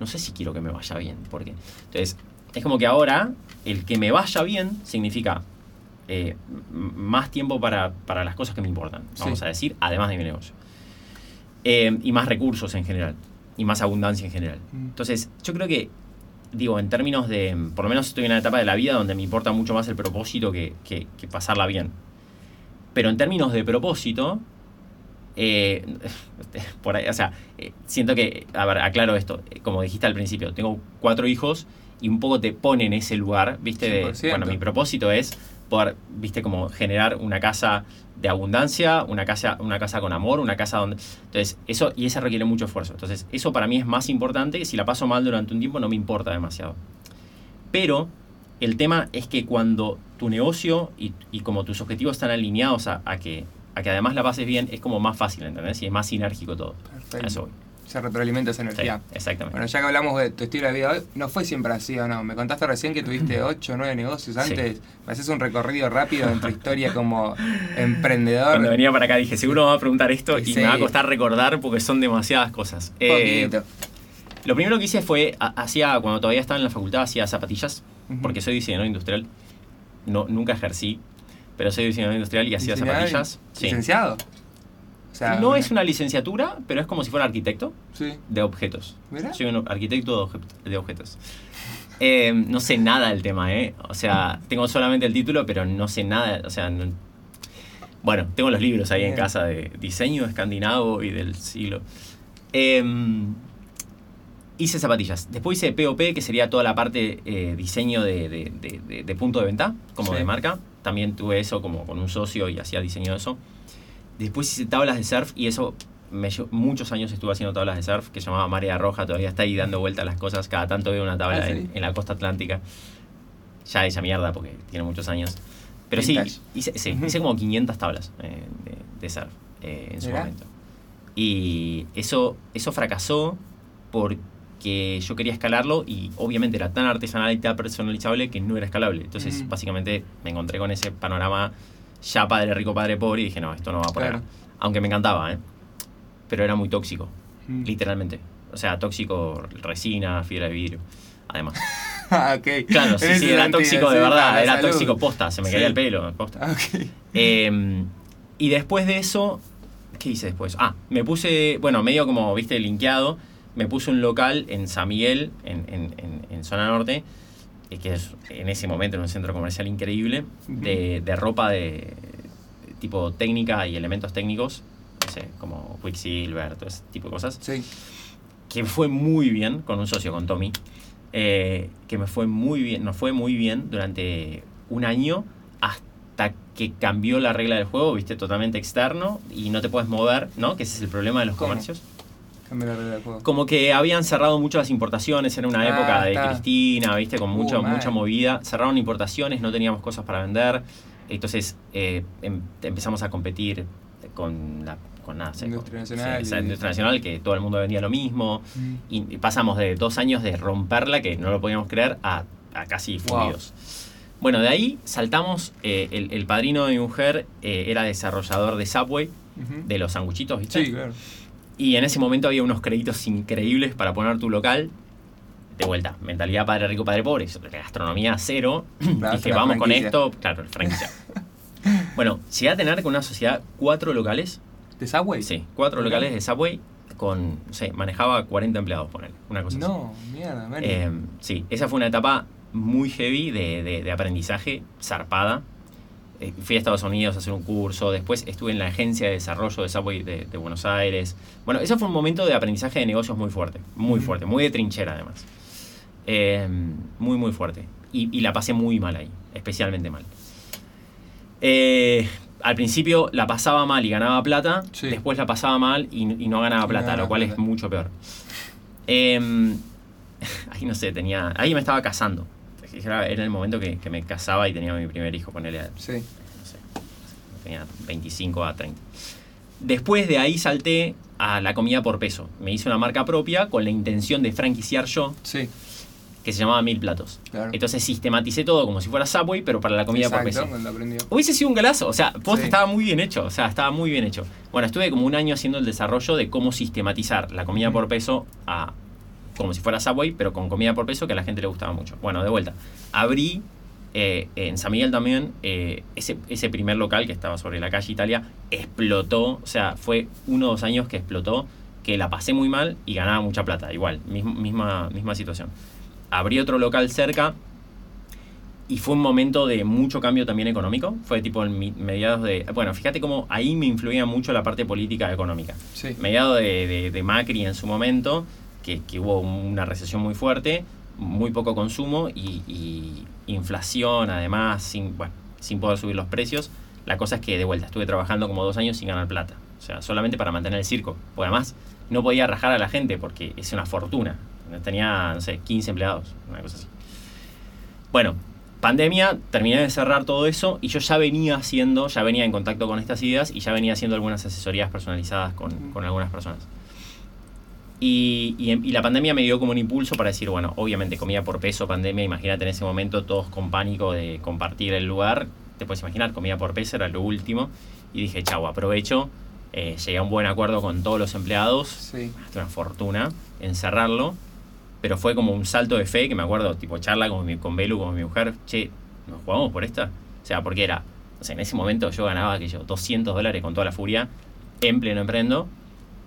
no sé si quiero que me vaya bien. Porque. Entonces, es como que ahora el que me vaya bien significa eh, más tiempo para, para las cosas que me importan, vamos Sí. a decir, además de mi negocio. Eh, y más recursos en general. Y más abundancia en general. Mm. Entonces, yo creo que, digo, en términos de, por lo menos estoy en una etapa de la vida donde me importa mucho más el propósito que, que- que pasarla bien. Pero en términos de propósito, eh, por ahí, o sea, eh, siento que, a ver, aclaro esto, eh, como dijiste al principio, tengo cuatro hijos y un poco te pone en ese lugar, viste, de, 100%. bueno, mi propósito es poder, viste, como generar una casa de abundancia, una casa, una casa con amor, una casa donde... Entonces, eso, y eso requiere mucho esfuerzo. Entonces, eso para mí es más importante si la paso mal durante un tiempo no me importa demasiado. Pero el tema es que cuando tu negocio y, y como tus objetivos están alineados a, que, a que además la pases bien, es como más fácil, ¿entendés? Y es más sinérgico todo. Perfecto. Se retroalimenta esa Sí, energía. exactamente. Bueno, ya que hablamos de tu estilo de vida hoy, no fue siempre así o no. Me contaste recién que tuviste 8 o 9 negocios antes. Me haces un recorrido rápido en tu historia como emprendedor. Cuando venía para acá dije, seguro me va a preguntar esto y Sí. me va a costar recordar porque son demasiadas cosas. Eh, lo primero que hice fue, ha- hacía, cuando todavía estaba en la facultad, hacía zapatillas, porque soy diseñador industrial. No, nunca ejercí, pero soy diseñador industrial y hacía zapatillas. Sí. ¿Licenciado? O sea, No es una licenciatura, pero es como si fuera arquitecto Sí. de objetos. Mirá. Soy un arquitecto de, obje- de objetos. Eh, no sé nada del tema, ¿eh? O sea, tengo solamente el título, pero no sé nada. O sea, no- bueno, tengo los libros ahí en casa de diseño escandinavo y del siglo. Eh, hice zapatillas. Después hice POP, que sería toda la parte eh, diseño de, de- de- de- de punto de venta, como Sí. de marca. También tuve eso como con un socio y hacía diseño de eso. Después hice tablas de surf y eso me lle- muchos años estuve haciendo tablas de surf que se llamaba Marea Roja, todavía está ahí dando vueltas las cosas, cada tanto veo una tabla Ah, ¿sí? en, en la costa atlántica. Ya esa mierda porque tiene muchos años. Pero sí, hice, sí, hice como 500 tablas eh, de, de surf eh, en su Mirá. momento. Y eso, eso fracasó porque yo quería escalarlo y obviamente era tan artesanal y tan personalizable que no era escalable. Entonces, básicamente me encontré con ese panorama ya padre rico, padre pobre y dije, no, esto no va por Claro. acá. Aunque me encantaba, ¿eh? Pero era muy tóxico, Mm. literalmente. O sea, tóxico, resina, fibra de vidrio. Además. Ah. Claro, sí, sí, era tóxico de verdad, era salud. tóxico posta, se me Sí. caía el pelo, posta. Ah, ok. Eh, y después de eso, ¿qué hice después? Ah, me puse, bueno, medio como, viste, linkeado, me puse un local en San Miguel, en, en- en- en zona norte, que es en ese momento era un centro comercial increíble, de, de ropa de, tipo técnica y elementos técnicos, no sé, como Quicksilver, todo ese tipo de cosas Sí. que me fue muy bien con un socio, con Tommy, eh, que me fue muy bien, nos fue muy bien durante un año hasta que cambió la regla del juego, viste, totalmente externo y no te puedes mover, ¿no? Que ese es el problema de los ¿Cómo? comercios. Como que habían cerrado mucho las importaciones, era una Ah, época de está. Cristina, viste, con Uh, mucha, movida. Cerraron importaciones, no teníamos cosas para vender. Entonces eh, em- empezamos a competir con la con nada, sé, Industria con- nacional esa y- industria nacional que todo el mundo vendía lo mismo. Mm. Y pasamos de dos años de romperla, que no lo podíamos creer, a, a casi Wow. fundidos. Bueno, de ahí saltamos. eh, el, el padrino de mi mujer eh, era desarrollador de Subway, de los sanguchitos, ¿viste? Sí, claro. Y en ese momento había unos créditos increíbles para poner tu local. De vuelta, mentalidad padre rico, padre pobre, gastronomía cero. Claro, Dije, vamos con esto. Claro, franquicia. bueno, llegué a tener con una sociedad cuatro locales. ¿De Subway? Sí, cuatro locales de Subway con, no sé, manejaba 40 empleados, poner una cosa así. No, mierda. Eh, sí, esa fue una etapa muy heavy de, de- de aprendizaje, zarpada. Eh, fui a Estados Unidos a hacer un curso, después estuve en la agencia de desarrollo de Subway de, de Buenos Aires. Bueno, ese fue un momento de aprendizaje de negocios muy fuerte, muy fuerte, muy de trinchera además. Eh, muy, muy fuerte. Y, y la pasé muy mal ahí, especialmente mal. Eh, al principio la pasaba mal y ganaba plata, Sí. después la pasaba mal y, y no ganaba no plata, lo cual es mucho peor. Eh, ahí no sé, tenía. Ahí me estaba casando. Era, el momento que, que me casaba y tenía mi primer hijo, ponele, a- sí. no sé, tenía 25 a 30. Después de ahí salté a la comida por peso. Me hice una marca propia con la intención de franquiciar yo, Sí, que se llamaba Mil Platos. claro. Entonces sistematicé todo como si fuera Subway, pero para la comida por peso. Hubiese sido un galazo, o sea, posta Sí. estaba muy bien hecho, o sea, estaba muy bien hecho. Bueno, estuve como un año haciendo el desarrollo de cómo sistematizar la comida por peso a como si fuera Subway, pero con comida por peso que a la gente le gustaba mucho. Bueno, de vuelta, abrí eh, en San Miguel también eh, ese, ese primer local que estaba sobre la calle Italia, explotó, o sea, fue uno o dos años que explotó, que la pasé muy mal y ganaba mucha plata, igual, misma, misma, misma situación. Abrí otro local cerca, y fue un momento de mucho cambio también económico. Fue tipo en mediados de. Bueno, fíjate cómo ahí me influía mucho la parte política económica. Sí, Mediados de, de- de Macri en su momento, que, que hubo una recesión muy fuerte, muy poco consumo y, y inflación, además, sin, bueno, sin poder subir los precios. La cosa es que de vuelta estuve trabajando como dos años sin ganar plata. O sea, solamente para mantener el circo. Porque además no podía rajar a la gente porque es una fortuna. Tenía, no sé, 15 empleados, una cosa así. Bueno, pandemia, terminé de cerrar todo eso y yo ya venía haciendo, ya venía en contacto con estas ideas y ya venía haciendo algunas asesorías personalizadas con, con algunas personas. Y, y, y la pandemia me dio como un impulso para decir, bueno, obviamente comida por peso, pandemia, imagínate en ese momento todos con pánico de compartir el lugar, te puedes imaginar, comida por peso era lo último. Y dije, chau, aprovecho, eh, llegué a un buen acuerdo con todos los empleados, sí. una fortuna en cerrarlo, pero fue como un salto de fe que me acuerdo, tipo charla con, mi, con Belu, con mi mujer, che, ¿nos jugamos por esta? O sea, porque era, o sea, en ese momento yo ganaba aquello, 200 dólares con toda la furia, en pleno emprendo,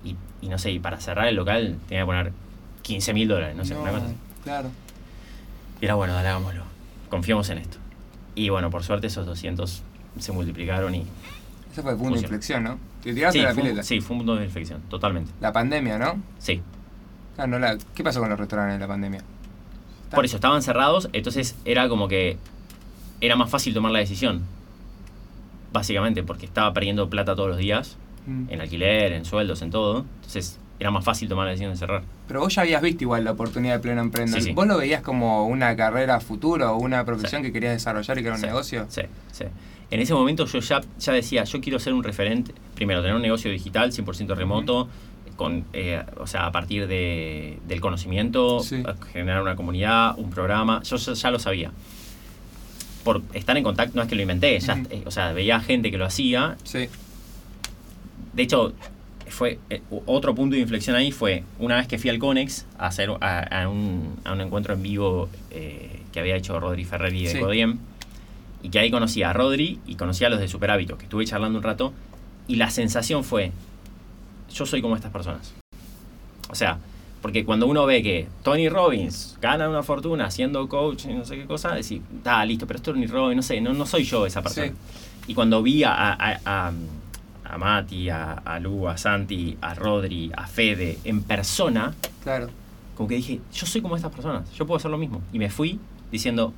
y, y no sé, y para cerrar el local tenía que poner 15 mil dólares, no sé, una cosa claro. Y era bueno, dale, hagámoslo, confiemos en esto. Y bueno, por suerte esos 200 se multiplicaron y... Ese fue el punto de inflexión, ¿no? Te tiraste Sí la fue, un- pileta. sí, fue un punto de inflexión, totalmente. La pandemia, ¿no? Sí. Claro, no la- ¿Qué pasó con los restaurantes en la pandemia? Por eso, estaban cerrados, entonces era como que era más fácil tomar la decisión. Básicamente, porque estaba perdiendo plata todos los días, Mm. en alquiler, en sueldos, en todo. Entonces era más fácil tomar la decisión de cerrar. Pero vos ya habías visto igual la oportunidad de pleno emprendo. Sí, sí. ¿Vos lo veías como una carrera futura o una profesión Sí. que querías desarrollar y que era un negocio? Sí, sí. En ese momento yo ya, ya decía, yo quiero ser un referente, primero, tener un negocio digital 100% remoto, con, eh, o sea, a partir de, del conocimiento, generar una comunidad, un programa, yo ya, ya lo sabía. Por estar en contacto, no es que lo inventé, ya, eh, o sea, veía gente que lo hacía. Sí. De hecho, fue eh, otro punto de inflexión ahí fue una vez que fui al Conex a hacer a, a un, a un encuentro en vivo eh, que había hecho Rodri Ferreri de Sí. Codiem y que ahí conocí a Rodri y conocí a los de Super Hábito, que estuve charlando un rato y la sensación fue yo soy como estas personas. O sea, porque cuando uno ve que Tony Robbins gana una fortuna siendo coach y no sé qué cosa, decir, ah, listo, pero es Tony Robbins, no sé, no, no soy yo esa persona. Sí. Y cuando vi a, a, a, Mati, a, a Lu, a Santi, a Rodri, a Fede en persona, Claro. como que dije, yo soy como estas personas, yo puedo hacer lo mismo. Y me fui diciendo,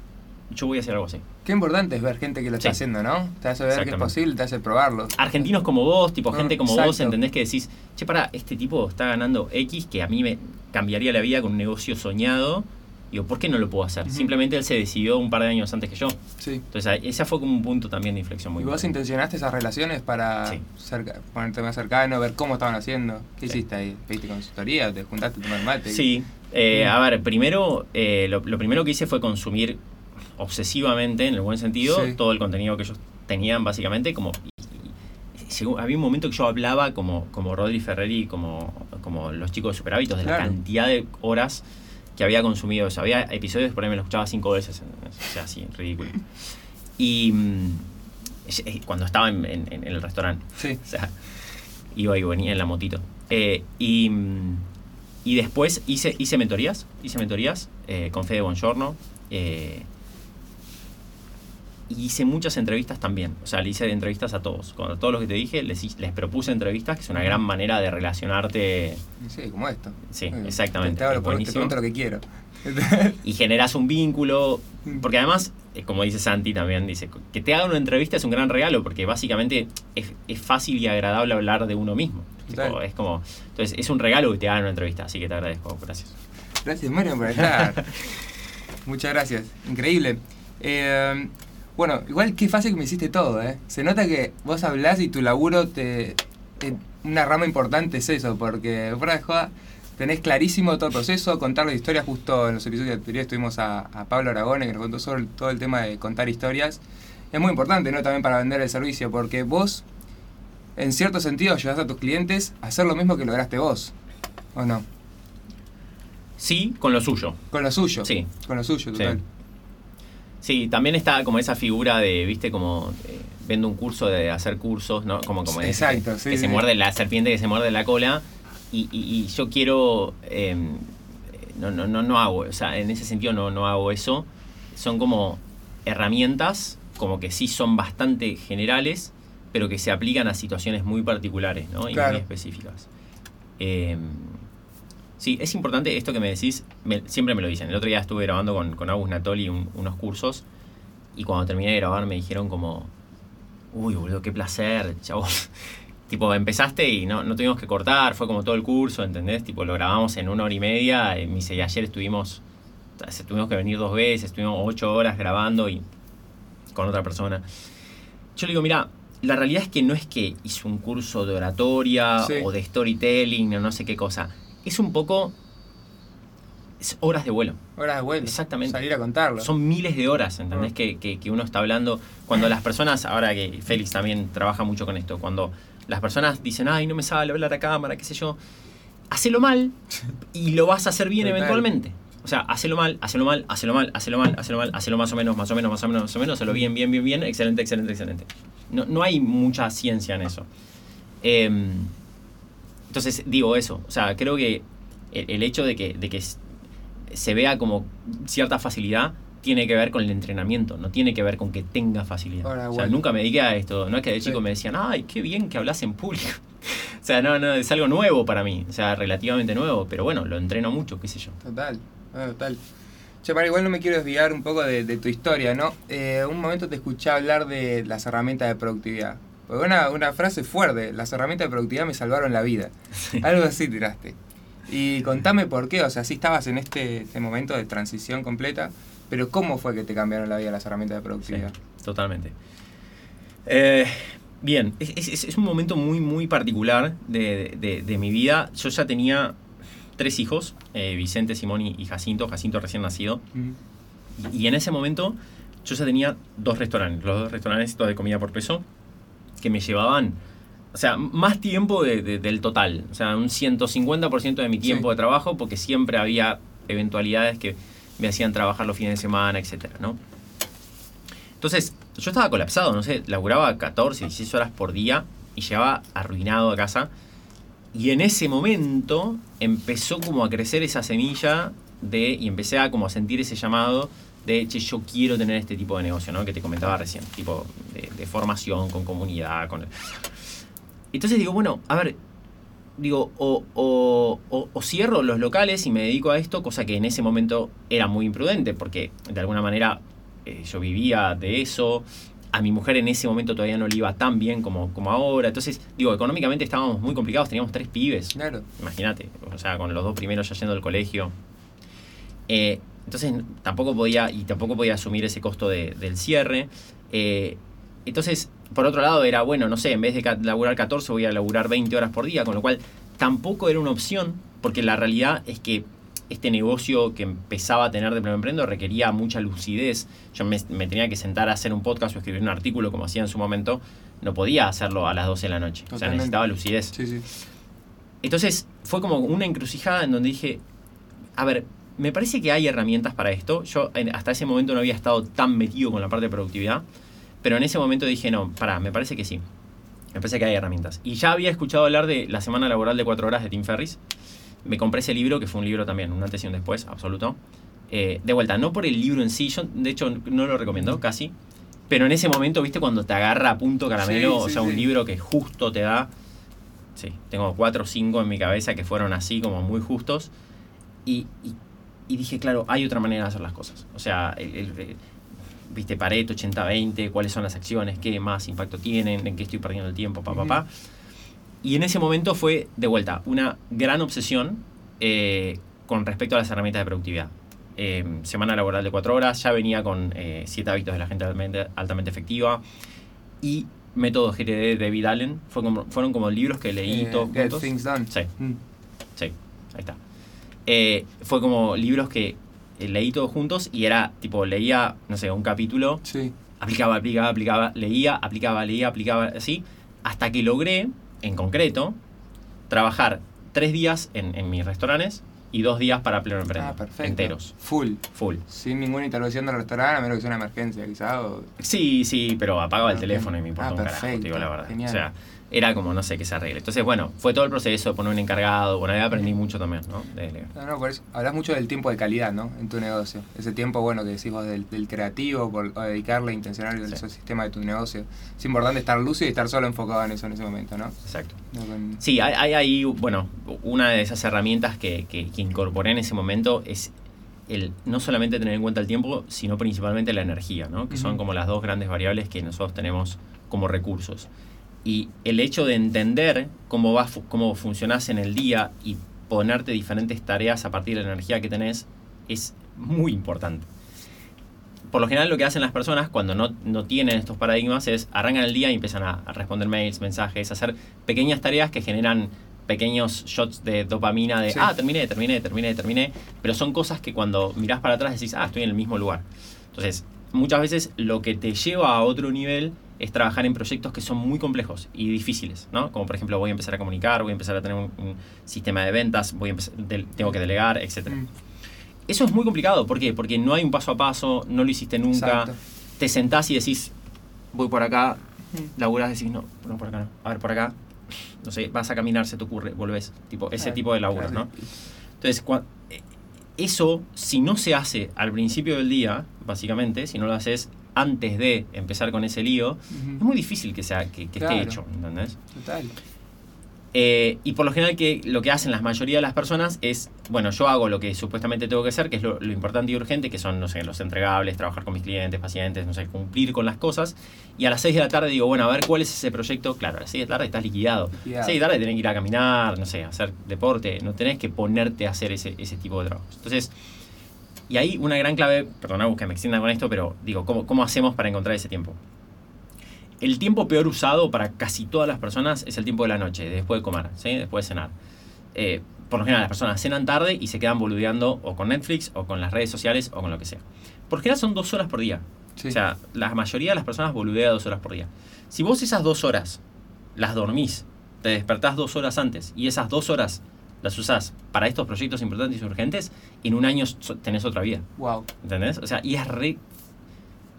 yo voy a hacer algo así. Qué importante es ver gente que lo está Sí. haciendo, ¿no? Te hace ver que es posible, te hace probarlo. Argentinos como vos, tipo Ah, gente como vos. ¿entendés? Que decís, che, para, este tipo está ganando X que a mí me cambiaría la vida con un negocio soñado. Digo, ¿por qué no lo puedo hacer? Ujú. Simplemente él se decidió un par de años antes que yo. Sí. Entonces, ese fue como un punto también de inflexión muy ¿Y vos importante. intencionaste esas relaciones para Sí. cerca- ponerte más cercano, ver cómo estaban haciendo? ¿Qué Sí. hiciste ahí? ¿Pediste consultoría? ¿Te juntaste a tomar mate? Sí, eh, Mm. a ver, primero, eh, lo, lo primero que hice fue consumir obsesivamente, en el buen sentido, todo el contenido que ellos tenían, básicamente, como... había un momento que yo hablaba como, como Rodri Ferreri, como, como los chicos de Superhábitos, de la Claro. cantidad de horas que había consumido eso. Había episodios por ahí me los escuchaba cinco veces, o sea, así, ridículo. Y mm, eh, cuando estaba en, en- en el restaurante, Sí. o sea, iba y venía en la motito. Eh, y, mm, y después hice, hice mentorías, hice mentorías eh, con Fede Bongiorno. eh, y hice muchas entrevistas también. O sea, le hice entrevistas a todos. Con a todos los que te dije, les, les propuse entrevistas, que es una gran manera de relacionarte. Sí, como esto. Sí, exactamente. Te, hablo por- te buenísimo. pregunto lo que quiero. y generas un vínculo. Porque además, eh, como dice Santi también, dice que te haga una entrevista es un gran regalo, porque básicamente es, es fácil y agradable hablar de uno mismo. Claro. es como. Entonces, es un regalo que te hagan una entrevista, así que te agradezco. Gracias. Gracias, Marian, por estar. Muchas gracias. Increíble. Eh, bueno, igual qué fácil que me hiciste todo, ¿eh? Se nota que vos hablás y tu laburo te... te- una rama importante es eso, porque fuera de joda tenés clarísimo todo el proceso, contar las historias. Justo en los episodios anteriores tuvimos a, a Pablo Aragone que nos contó sobre todo el tema de contar historias. Es muy importante, ¿no? También para vender el servicio, porque vos, en cierto sentido, ayudás a tus clientes a hacer lo mismo que lograste vos. ¿O no? Sí, con lo suyo. Con lo suyo. Sí. Con lo suyo, total. Sí, también está como esa figura de, viste, como eh, vendo un curso de hacer cursos, ¿no? Como, como ese Exacto, que, sí, que se sí. muerde la serpiente que se muerde la cola. Y, y- y yo quiero. eh, no, no, no, no hago, o sea, en ese sentido no, no hago eso. Son como herramientas, como que sí son bastante generales, pero que se aplican a situaciones muy particulares, ¿no? Y Claro. muy específicas. Eh, Sí, es importante esto que me decís, me- siempre me lo dicen. El otro día estuve grabando con, con Agus Natoli un- unos cursos y cuando terminé de grabar me dijeron como, uy, boludo, qué placer, chavo. tipo, empezaste y no, no tuvimos que cortar, fue como todo el curso, ¿entendés? Tipo, lo grabamos en una hora y media y me dice, y ayer estuvimos, tuvimos que venir dos veces, estuvimos ocho horas grabando y con otra persona. Yo le digo, mira, la realidad es que no es que hice un curso de oratoria Sí. o de storytelling o no sé qué cosa. Es un poco. Es horas de vuelo. Horas de vuelo. Exactamente. Salir a contarlo. Son miles de horas, ¿entendés? Ah. Que, que- que uno está hablando. Cuando las personas, ahora que Félix también trabaja mucho con esto, cuando las personas dicen, ay, no me sale hablar a cámara, qué sé yo, hacelo mal y lo vas a hacer bien Total. eventualmente. O sea, hacelo mal, hacelo mal, hacelo mal, hacelo mal, hacelo mal, hacelo más o menos, más o menos, más o menos, más o menos, hacelo bien, bien, bien, bien, excelente, excelente, excelente. No, no hay mucha ciencia en eso. Em, entonces, digo eso. O sea, creo que el, el hecho de que, de que se vea como cierta facilidad tiene que ver con el entrenamiento, no tiene que ver con que tenga facilidad. Ahora, o sea, bueno. nunca me dediqué a esto. No es que de Sí. chico me decían, ay, qué bien que hablas en público. o sea, no, no, es algo nuevo para mí. O sea, relativamente nuevo, pero bueno, lo entreno mucho, qué sé yo. Total, ah, total. Che, para igual no me quiero desviar un poco de, de tu historia, ¿no? Eh, un momento te escuché hablar de las herramientas de productividad. Una, una frase fuerte, las herramientas de productividad me salvaron la vida. Algo así tiraste. Y contame por qué, o sea, sí estabas en este, este momento de transición completa, pero ¿cómo fue que te cambiaron la vida las herramientas de productividad? Sí, totalmente. Eh, bien, es, es- es un momento muy, muy particular de, de- de mi vida. Yo ya tenía tres hijos, eh, Vicente, Simón y, y Jacinto, Jacinto recién nacido. Y, y en ese momento yo ya tenía dos restaurantes, los dos restaurantes de comida por peso, que me llevaban, o sea, más tiempo de- de- del total. O sea, un 150% de mi tiempo Sí. de trabajo, porque siempre había eventualidades que me hacían trabajar los fines de semana, etcétera, ¿no? Entonces, yo estaba colapsado, no sé, laburaba 14, 16 horas por día y llegaba arruinado a casa. Y en ese momento empezó como a crecer esa semilla de, y empecé a como a sentir ese llamado de, che, yo quiero tener este tipo de negocio, ¿no? Que te comentaba recién, tipo de, de formación, con comunidad, con... Entonces digo, bueno, a ver, digo, o, o- o- o cierro los locales y me dedico a esto, cosa que en ese momento era muy imprudente, porque de alguna manera eh, yo vivía de eso, a mi mujer en ese momento todavía no le iba tan bien como, como ahora, entonces, digo, económicamente estábamos muy complicados, teníamos tres pibes, Claro. imagínate, o sea, con los dos primeros ya yendo al colegio. Eh, entonces tampoco podía, y tampoco podía asumir ese costo de- del cierre. Eh, entonces, por otro lado, era, bueno, no sé, en vez de laburar 14 voy a laburar 20 horas por día, con lo cual tampoco era una opción, porque la realidad es que este negocio que empezaba a tener de pleno emprendo requería mucha lucidez. Yo me, me tenía que sentar a hacer un podcast o escribir un artículo como hacía en su momento. No podía hacerlo a las 12 de la noche. O sea, necesitaba lucidez. Sí, sí. Entonces fue como una encrucijada en donde dije, a ver, me parece que hay herramientas para esto. Yo hasta ese momento no había estado tan metido con la parte de productividad, pero en ese momento dije, no, pará, me parece que sí. Me parece que hay herramientas. Y ya había escuchado hablar de la semana laboral de cuatro horas de Tim Ferris. Me compré ese libro, que fue un libro también, una antes y un después, absoluto. Eh, de vuelta, no por el libro en sí, yo de hecho no lo recomiendo casi. Pero en ese momento, viste, cuando te agarra a punto caramelo, Sí, o sí, sea, un sí. libro que justo te da. Sí, tengo cuatro o cinco en mi cabeza que fueron así, como muy justos. Y, y- y dije, claro, hay otra manera de hacer las cosas. O sea, el- el- el- viste, Pareto, 80-20, cuáles son las acciones, qué más impacto tienen, en qué estoy perdiendo el tiempo, papá, papá. Y en ese momento fue, de vuelta, una gran obsesión eh, con respecto a las herramientas de productividad. Eh, semana laboral de cuatro horas, ya venía con eh, siete hábitos de la gente altamente, altamente efectiva y método GTD de David Allen. Fue como- fueron como libros que leí Eh, todos Get juntos. Things Done. Sí. Mm. Sí, ahí está. Eh, fue como libros que eh, leí todos juntos y era tipo, leía, no sé, un capítulo, Sí. aplicaba, aplicaba, aplicaba, leía, aplicaba, leía, aplicaba, así, hasta que logré, en concreto, trabajar tres días en, en mis restaurantes y dos días para pleno emprendedor. Ah, perfecto. Enteros, Full. full. Sin ninguna intervención del restaurante, a menos que sea una emergencia, quizá. O... Sí, sí, pero apagaba el teléfono y me importaba Ah, un carajo, te digo la verdad. genial. O sea, era como, no sé, que se arregle. Entonces, bueno, fue todo el proceso de poner un encargado, bueno, ahí aprendí mucho también, ¿no? De. No, no, por eso. Hablas mucho del tiempo de calidad, ¿no? En tu negocio. Ese tiempo, bueno, que decís vos del, del creativo, por, dedicarle intencional al Sí. sistema de tu negocio. Es importante estar lúcido y estar solo enfocado en eso en ese momento, ¿no? Exacto. No con- Sí, hay, ahí, bueno, una de esas herramientas que, que- que incorporé en ese momento es el no solamente tener en cuenta el tiempo, sino principalmente la energía, ¿no? Que son como las dos grandes variables que nosotros tenemos como recursos. Y el hecho de entender cómo, va, fu- cómo funcionás en el día y ponerte diferentes tareas a partir de la energía que tenés es muy importante. Por lo general lo que hacen las personas cuando no, no tienen estos paradigmas es arrancan el día y empiezan a, a responder mails, mensajes, a hacer pequeñas tareas que generan pequeños shots de dopamina de, Sí. ah, terminé, terminé, terminé, terminé, pero son cosas que cuando mirás para atrás decís, ah, estoy en el mismo lugar. Entonces, muchas veces lo que te lleva a otro nivel es trabajar en proyectos que son muy complejos y difíciles, ¿no? Como por ejemplo, voy a empezar a comunicar, voy a empezar a tener un, un sistema de ventas, voy a empezar- del- tengo que delegar, etc. Mm, Eso es muy complicado, ¿por qué? Porque no hay un paso a paso, no lo hiciste nunca, Exacto. te sentás y decís, voy por acá, Mm. laburás, decís, no, no por acá no, a ver, por acá, no sé, vas a caminar, se te ocurre, volvés, tipo, ese Claro, tipo de laburo, claro. ¿no? Entonces, eh, eso, si no se hace al principio del día, básicamente, si no lo haces antes de empezar con ese lío, Ujú. es muy difícil que, sea, que, que Claro. esté hecho, ¿entendés? Total. Eh, y por lo general que lo que hacen la mayoría de las personas es, bueno, yo hago lo que supuestamente tengo que hacer, que es lo, lo importante y urgente, que son, no sé, los entregables, trabajar con mis clientes, pacientes, no sé, cumplir con las cosas. Y a las 6 de la tarde digo, bueno, a ver, ¿cuál es ese proyecto? Claro, a las 6 de la tarde estás liquidado. Liquidado. 6 de la tarde tenés que ir a caminar, no sé, a hacer deporte, no tenés que ponerte a hacer ese, ese tipo de trabajos. Entonces, y ahí una gran clave, perdona que me extienda con esto, pero digo, ¿cómo, cómo hacemos para encontrar ese tiempo? El tiempo peor usado para casi todas las personas es el tiempo de la noche, después de comer, ¿sí? después de cenar. Eh, por lo general, las personas cenan tarde y se quedan boludeando o con Netflix, o con las redes sociales, o con lo que sea. Por general son dos horas por día. Sí. O sea, la mayoría de las personas boludea dos horas por día. Si vos esas dos horas las dormís, te despertás dos horas antes y esas dos horas las usás para estos proyectos importantes y urgentes, en un año tenés otra vida. wow. ¿Entendés? O sea, y es re.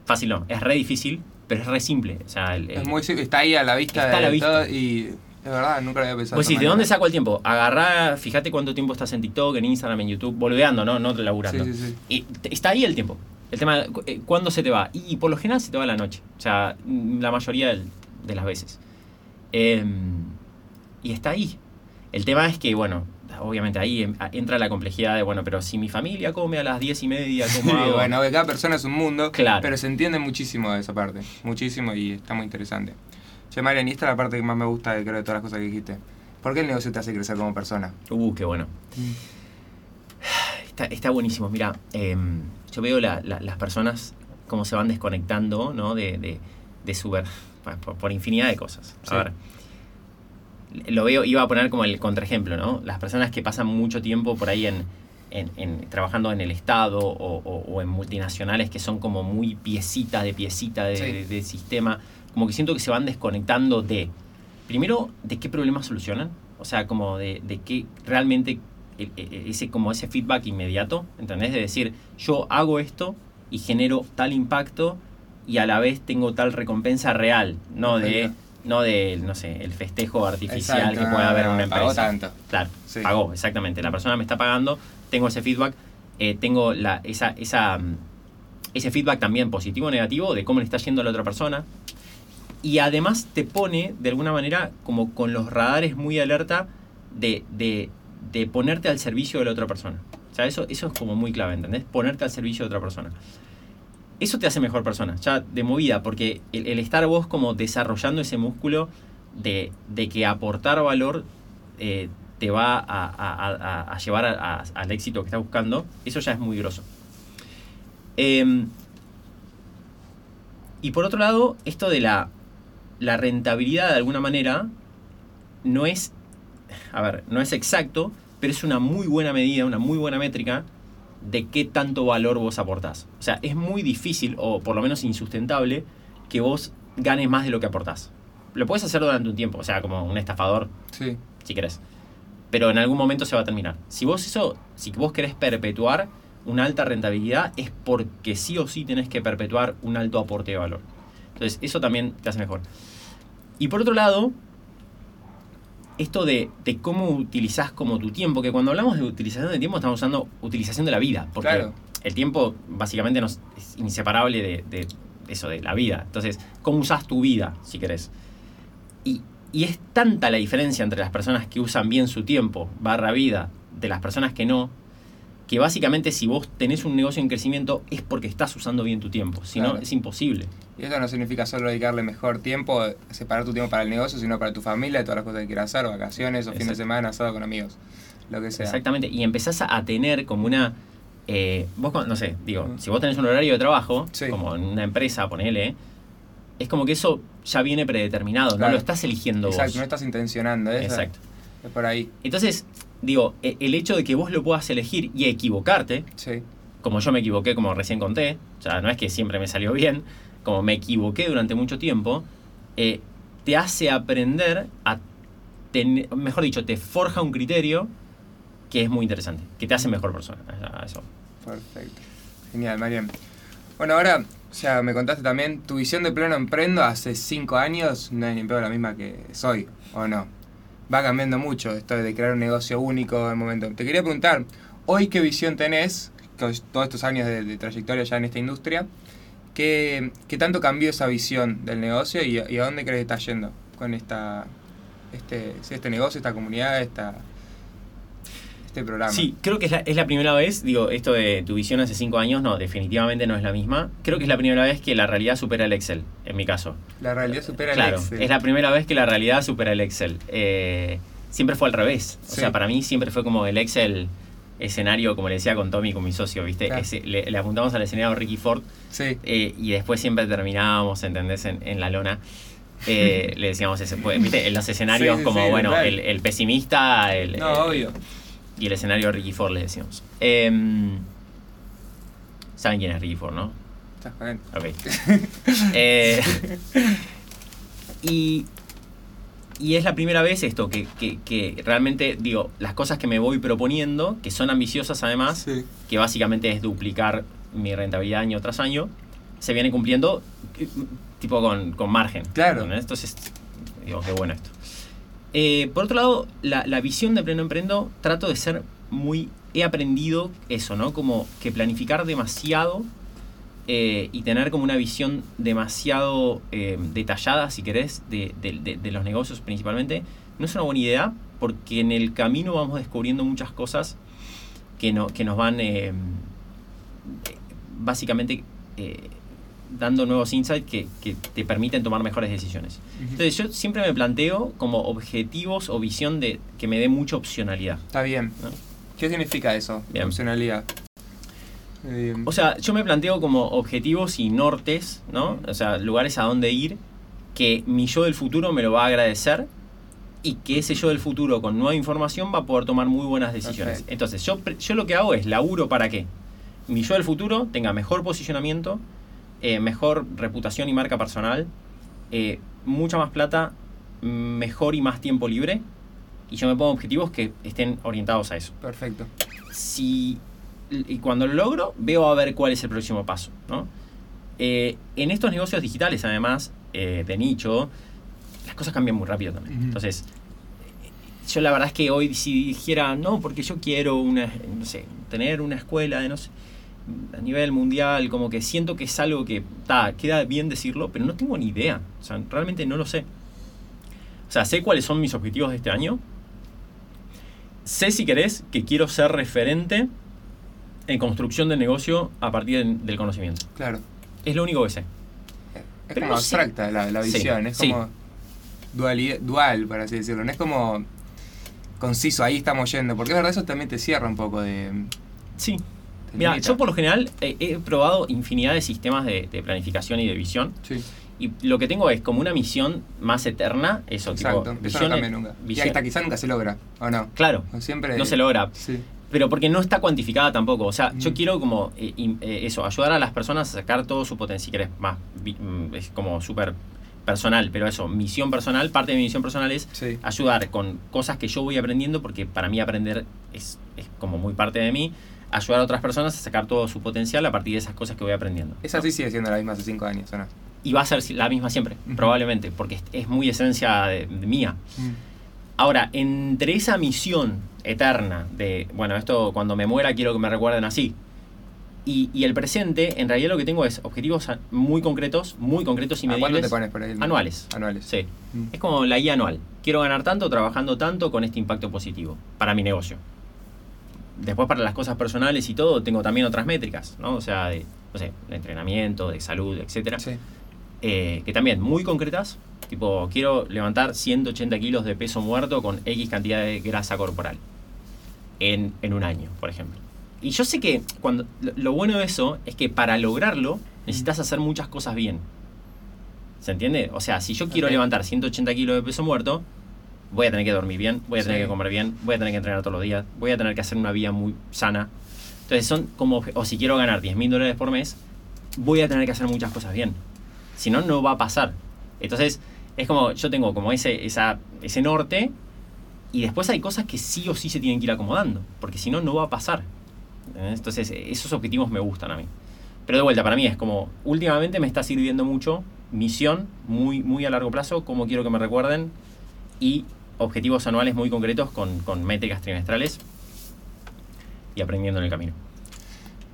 Fácil no, es re difícil, pero es re simple. O sea, el, Es el- muy, sim- está ahí a la vista Está a la de vista. todo y es verdad, nunca lo había pensado. Pues de sí, ¿de dónde saco el tiempo? Agarrá, fíjate cuánto tiempo estás en TikTok, en Instagram, en YouTube, boludeando, ¿no? No laburando. Sí, sí, sí. Y está ahí el tiempo. El tema, de eh, ¿cuándo se te va? Y por lo general se te va a la noche. O sea, mm, la mayoría del- de las veces. Em, y está ahí. El tema es que, bueno, obviamente ahí em- entra la complejidad de, bueno, pero si mi familia come a las diez y media, ¿cómo Sí, hago? bueno, cada persona es un mundo, Claro. pero se entiende muchísimo de esa parte, muchísimo y está muy interesante. Che, Marian, y esta es la parte que más me gusta creo, de todas las cosas que dijiste. ¿Por qué el negocio te hace crecer como persona? Uh, qué bueno. Está, está buenísimo. Mira, em, yo veo la- la- las personas cómo se van desconectando ¿no? de, de- de su ver por, por infinidad de cosas. A Sí. ver, lo veo, iba a poner como el contraejemplo, ¿no? Las personas que pasan mucho tiempo por ahí en, en- en- trabajando en el Estado o, o- o en multinacionales que son como muy piecita de piecita de, Sí. de- de sistema, como que siento que se van desconectando de, primero, de qué problemas solucionan, o sea, como de, de qué realmente e- e- ese, como ese feedback inmediato, ¿entendés? De decir, yo hago esto y genero tal impacto y a la vez tengo tal recompensa real, no de. No de, no sé, el festejo artificial Exacto, que puede no, haber en una pagó empresa. tanto. Claro, Sí. pagó, exactamente. La persona me está pagando, tengo ese feedback, eh, tengo la, esa, esa, mm, ese feedback también positivo o negativo de cómo le está yendo a la otra persona. Y además te pone, de alguna manera, como con los radares muy alerta de, de, de ponerte al servicio de la otra persona. O sea, eso, eso es como muy clave, ¿entendés? Ponerte al servicio de otra persona. Eso te hace mejor persona, ya de movida, porque el, estar vos como desarrollando ese músculo de, de que aportar valor eh, te va a, a- llevar al éxito que estás buscando, eso ya es muy grosso. Em, y por otro lado, esto de la, la rentabilidad de alguna manera no es, a ver, no es exacto, pero es una muy buena medida, una muy buena métrica de qué tanto valor vos aportás. O sea, es muy difícil, o por lo menos insustentable, que vos ganes más de lo que aportás. Lo puedes hacer durante un tiempo, o sea, como un estafador, Sí, si querés. Pero en algún momento se va a terminar. Si vos eso, si vos querés perpetuar una alta rentabilidad, es porque sí o sí tenés que perpetuar un alto aporte de valor. Entonces, eso también te hace mejor. Y por otro lado, esto de, de cómo utilizás como tu tiempo, que cuando hablamos de utilización de tiempo estamos usando utilización de la vida, porque Claro. el tiempo básicamente nos, es inseparable de, de eso, de la vida. Entonces, ¿cómo usás tu vida, si querés? Y, y es tanta la diferencia entre las personas que usan bien su tiempo, barra vida, de las personas que no, que básicamente si vos tenés un negocio en crecimiento es porque estás usando bien tu tiempo, si no Claro. es imposible. Y eso no significa solo dedicarle mejor tiempo, separar tu tiempo para el negocio, sino para tu familia, todas las cosas que quieras hacer, vacaciones o fin de Exacto. semana, asado con amigos, lo que sea. Exactamente, y empezás a tener como una... eh, vos, no sé, digo, si vos tenés un horario de trabajo, Sí. como en una empresa, ponele, es como que eso ya viene predeterminado, no lo estás eligiendo Exacto, vos. no estás intencionando, ¿eh? Exacto. Es por ahí, Entonces, digo, e- el hecho de que vos lo puedas elegir y equivocarte, sí. como yo me equivoqué, como recién conté, o sea, no es que siempre me salió bien, como me equivoqué durante mucho tiempo, eh, te hace aprender a tener, mejor dicho, te forja un criterio que es muy interesante, que te hace mejor persona. Eso. Perfecto. Genial, Marian. Bueno, ahora, o sea, me contaste también, tu visión de pleno emprendo hace cinco años no es ni peor la misma que soy, ¿o no? Va cambiando mucho esto de crear un negocio único en el momento. Te quería preguntar, hoy qué visión tenés, con todos estos años de, trayectoria ya en esta industria, ¿qué, qué tanto cambió esa visión del negocio y, y a dónde crees que está yendo con esta, este, este negocio, esta comunidad, esta, este programa? Sí, creo que es la, es la primera vez, digo, esto de tu visión hace cinco años, no, definitivamente no es la misma. Creo que es la primera vez que la realidad supera el Excel, en mi caso. La realidad supera Claro, el Excel. es la primera vez que la realidad supera el Excel. Eh, siempre fue al revés. O Sí. sea, para mí siempre fue como el Excel escenario, como le decía con Tommy, con mi socio, ¿viste? Claro. Ese- le, le apuntamos al escenario Ricky Ford Sí. eh, y después siempre terminábamos, ¿entendés? En, en la lona. Eh, le decíamos, ese, pues, ¿viste? En los escenarios Sí, sí, como, bueno, el, el pesimista, el, No, el- obvio. Y el escenario Ricky Ford, le decíamos. Em, ¿Saben quién es Ricky Ford, no? Ok. Eh, y, y es la primera vez esto, que, que- que realmente, digo, las cosas que me voy proponiendo, que son ambiciosas además, Sí. que básicamente es duplicar mi rentabilidad año tras año, se viene cumpliendo eh, tipo con, con margen. Claro. ¿no? Entonces, digo, qué bueno esto. Eh, por otro lado, la, visión de Pleno Emprendo, trato de ser muy... He aprendido eso, ¿no? Como que planificar demasiado eh, y tener como una visión demasiado eh, detallada, si querés, de, de- los negocios principalmente, no es una buena idea porque en el camino vamos descubriendo muchas cosas que, no, que nos van básicamente dando nuevos insights que, que te permiten tomar mejores decisiones. Entonces yo siempre me planteo como objetivos o visión de que me dé mucha opcionalidad. Está bien. ¿no? ¿Qué significa eso? Bien. Opcionalidad. Eh, O sea, yo me planteo como objetivos y nortes, ¿no? O sea, lugares a donde ir, que mi yo del futuro me lo va a agradecer y que ese yo del futuro con nueva información va a poder tomar muy buenas decisiones. Perfecto. Entonces, yo, yo lo que hago es laburo para que mi yo del futuro tenga mejor posicionamiento, eh, mejor reputación y marca personal, eh, mucha más plata, mejor y más tiempo libre, y yo me pongo objetivos que estén orientados a eso perfecto. si y cuando lo logro veo a ver cuál es el próximo paso ¿no? Eh, en estos negocios digitales además de nicho las cosas cambian muy rápido también. Entonces, yo la verdad es que hoy si dijera, no, porque yo quiero una, no sé, tener una escuela de no sé, a nivel mundial, como que siento que es algo que, ta, queda bien decirlo, pero no tengo ni idea. O sea, realmente no lo sé. O sea, sé cuáles son mis objetivos de este año. Sé, si querés, que quiero ser referente en construcción de negocio a partir de- del conocimiento. Claro. Es lo único que sé. Es Pero como no abstracta la, la Sí, visión, es sí. como dualidad- dual, por así decirlo. No es como conciso, ahí estamos yendo. Porque es verdad, eso también te cierra un poco de. Sí. Mira, yo por lo general eh, he probado infinidad de sistemas de, de planificación y de visión. Sí, Y lo que tengo es como una misión más eterna. Eso, exacto. tipo. Eso no visión- cambia nunca. Y visión- hasta quizás nunca se logra, ¿o no? Claro, Siempre. no se logra. Sí. Pero porque no está cuantificada tampoco. O sea, yo Mm. quiero como eh, eh, eso, ayudar a las personas a sacar todo su potencial. Si querés, más. mm, Es como súper personal, pero eso, misión personal, parte de mi misión personal es Sí. ayudar con cosas que yo voy aprendiendo, porque para mí aprender es, es como muy parte de mí, ayudar a otras personas a sacar todo su potencial a partir de esas cosas que voy aprendiendo. Esa sí sigue siendo la misma hace cinco años, ¿o no? Y va a ser la misma siempre, Ujú. probablemente, porque es, muy esencia de, de mía. Ahora, entre esa misión eterna de, bueno, esto cuando me muera quiero que me recuerden así, y, y el presente, en realidad lo que tengo es objetivos muy concretos, muy concretos y ¿A cuánto te medibles. pones por ahí? Anuales. Anuales. Sí. Mm. Es como la guía anual. Quiero ganar tanto trabajando tanto con este impacto positivo para mi negocio. Después para las cosas personales y todo, tengo también otras métricas, ¿no? O sea, de, no sé, de entrenamiento, de salud, etcétera. Sí. Eh, que también muy concretas, tipo, quiero levantar 180 kilos de peso muerto con X cantidad de grasa corporal en, en un año, por ejemplo. Y yo sé que cuando lo, bueno de eso es que para lograrlo necesitas hacer muchas cosas bien. ¿Se entiende? O sea, si yo quiero levantar 180 kilos de peso muerto, voy a tener que dormir bien, voy a tener Sí. que comer bien, voy a tener que entrenar todos los días, voy a tener que hacer una vida muy sana. Entonces son como, o si quiero ganar 10 mil dólares por mes, voy a tener que hacer muchas cosas bien. Si no, no va a pasar. Entonces, es como, yo tengo como ese, esa, ese norte y después hay cosas que sí o sí se tienen que ir acomodando, porque si no, no va a pasar. Entonces, esos objetivos me gustan a mí. Pero de vuelta, para mí es como, últimamente me está sirviendo mucho misión muy, muy a largo plazo, cómo quiero que me recuerden, y objetivos anuales muy concretos con, con métricas trimestrales y aprendiendo en el camino.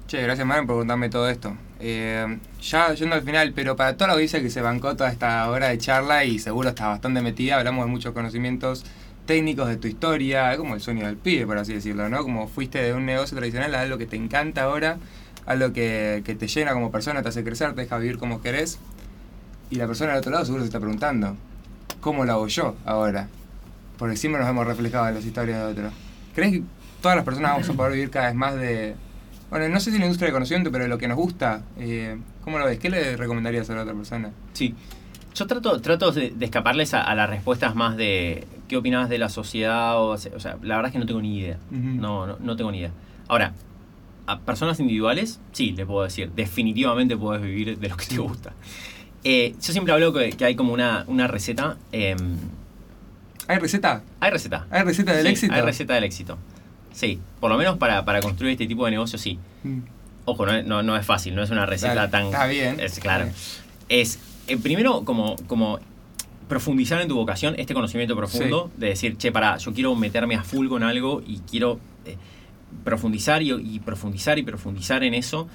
Che, gracias Marian por contarme todo esto. Eh, ya yendo al final, pero para toda la audiencia que se bancó toda esta hora de charla y seguro está bastante metida, hablamos de muchos conocimientos técnicos de tu historia, como el sueño del pibe, por así decirlo, ¿no? Como fuiste de un negocio tradicional a algo que te encanta ahora, algo que, que te llena como persona, te hace crecer, te deja vivir como querés. Y la persona del otro lado seguro se está preguntando, ¿cómo lo hago yo ahora? Porque siempre nos hemos reflejado en las historias de otros. ¿Crees que todas las personas vamos a poder vivir cada vez más de, bueno, no sé si la industria del conocimiento, pero de lo que nos gusta? Eh, ¿Cómo lo ves? ¿Qué le recomendarías a la otra persona? Sí. Yo trato, trato de, de escaparles a, a las respuestas más de qué opinabas de la sociedad. O, o sea, la verdad es que no tengo ni idea. No, no, no tengo ni idea. Ahora, a personas individuales, sí, le puedo decir, definitivamente puedes vivir de lo que te gusta. Eh, yo siempre hablo que, que hay como una, una receta. em, ¿Hay receta? hay receta. ¿Hay receta del Sí, éxito? Hay receta del éxito. Sí, por lo menos para, para construir este tipo de negocio, sí. Mm. Ojo, no, es- no, no es fácil, no es una receta Dale, tan... está bien, Es, claro. bien. Es, eh, primero, como, como profundizar en tu vocación, este conocimiento profundo, de decir, che, para, yo quiero meterme a full con algo y quiero eh, profundizar y, y profundizar y profundizar en eso.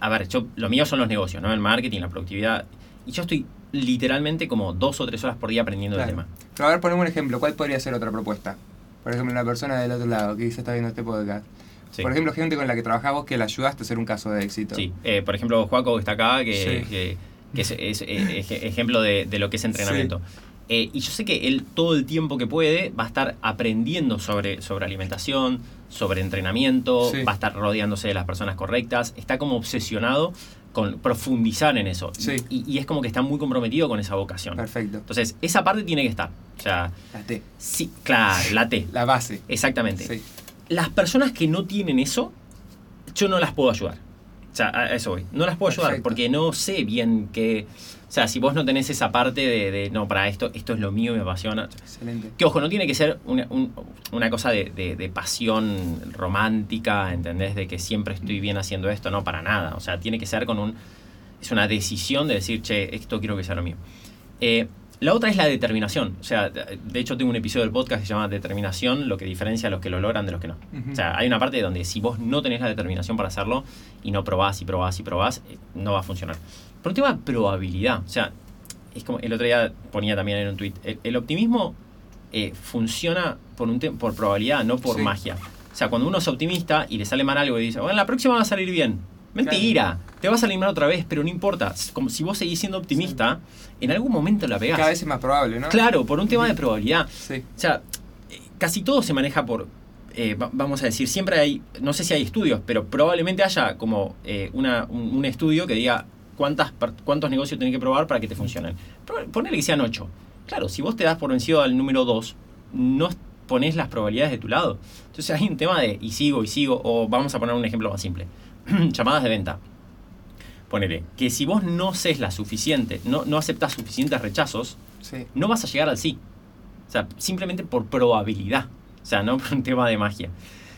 A ver, yo, lo mío son los negocios, ¿no? El marketing, la productividad. Y yo estoy literalmente como dos o tres horas por día aprendiendo Claro. el tema. Pero a ver, ponemos un ejemplo. ¿Cuál podría ser otra propuesta? Por ejemplo, una persona del otro lado que quizás está viendo este podcast. Sí. Por ejemplo, gente con la que trabajás vos que la ayudaste a ser un caso de éxito. Sí, eh, por ejemplo, Juaco que está acá, que, Sí. que- que es, es- es ej- ejemplo de, de lo que es entrenamiento. Eh, y yo sé que él todo el tiempo que puede va a estar aprendiendo sobre, sobre alimentación, sobre entrenamiento, Sí. va a estar rodeándose de las personas correctas, está como obsesionado con profundizar en eso. Sí. Y, y es como que está muy comprometido con esa vocación. Perfecto. Entonces, esa parte tiene que estar. O sea, La T. sí, claro, la T. La base. Exactamente Sí. las personas que no tienen eso, yo no las puedo ayudar. O sea, a eso voy. No las puedo ayudar porque no sé bien qué. O sea, si vos no tenés esa parte de, de, no, para esto, esto es lo mío, me apasiona. Excelente. Que ojo, no tiene que ser una, un- una cosa de, de- de pasión romántica, ¿entendés? De que siempre estoy bien haciendo esto, no, para nada. O sea, tiene que ser con un. Es una decisión de decir, che, esto quiero que sea lo mío. Eh, La otra es la determinación. O sea, de hecho tengo un episodio del podcast que se llama Determinación, lo que diferencia a los que lo logran de los que no. Ujú. O sea, hay una parte donde si vos no tenés la determinación para hacerlo y no probás y probás y probás, eh, no va a funcionar. Por un tema de probabilidad. O sea, es como el otro día ponía también en un tweet. El, el optimismo eh, funciona por, un por probabilidad, no por Sí. magia. O sea, cuando uno es optimista y le sale mal algo y dice, bueno, la próxima va a salir bien. Mentira, te vas a salir mal otra vez, pero no importa. Como si vos seguís siendo optimista, en algún momento la pegás. Cada vez es más probable, ¿no? Claro, por un tema de probabilidad. Sí. O sea, casi todo se maneja por, eh, va- vamos a decir, siempre hay, no sé si hay estudios, pero probablemente haya como eh, una, un, un estudio que diga cuántas, cuántos negocios tenés que probar para que te funcionen. Ponele que sean 8. Claro, si vos te das por vencido al número 2, no es- pones las probabilidades de tu lado. Entonces hay un tema de y sigo y sigo, o vamos a poner un ejemplo más simple. Llamadas de venta. Ponele, que si vos no ses la suficiente, no, no aceptas suficientes rechazos, Sí. no vas a llegar al sí. O sea, simplemente por probabilidad. O sea, no por un tema de magia.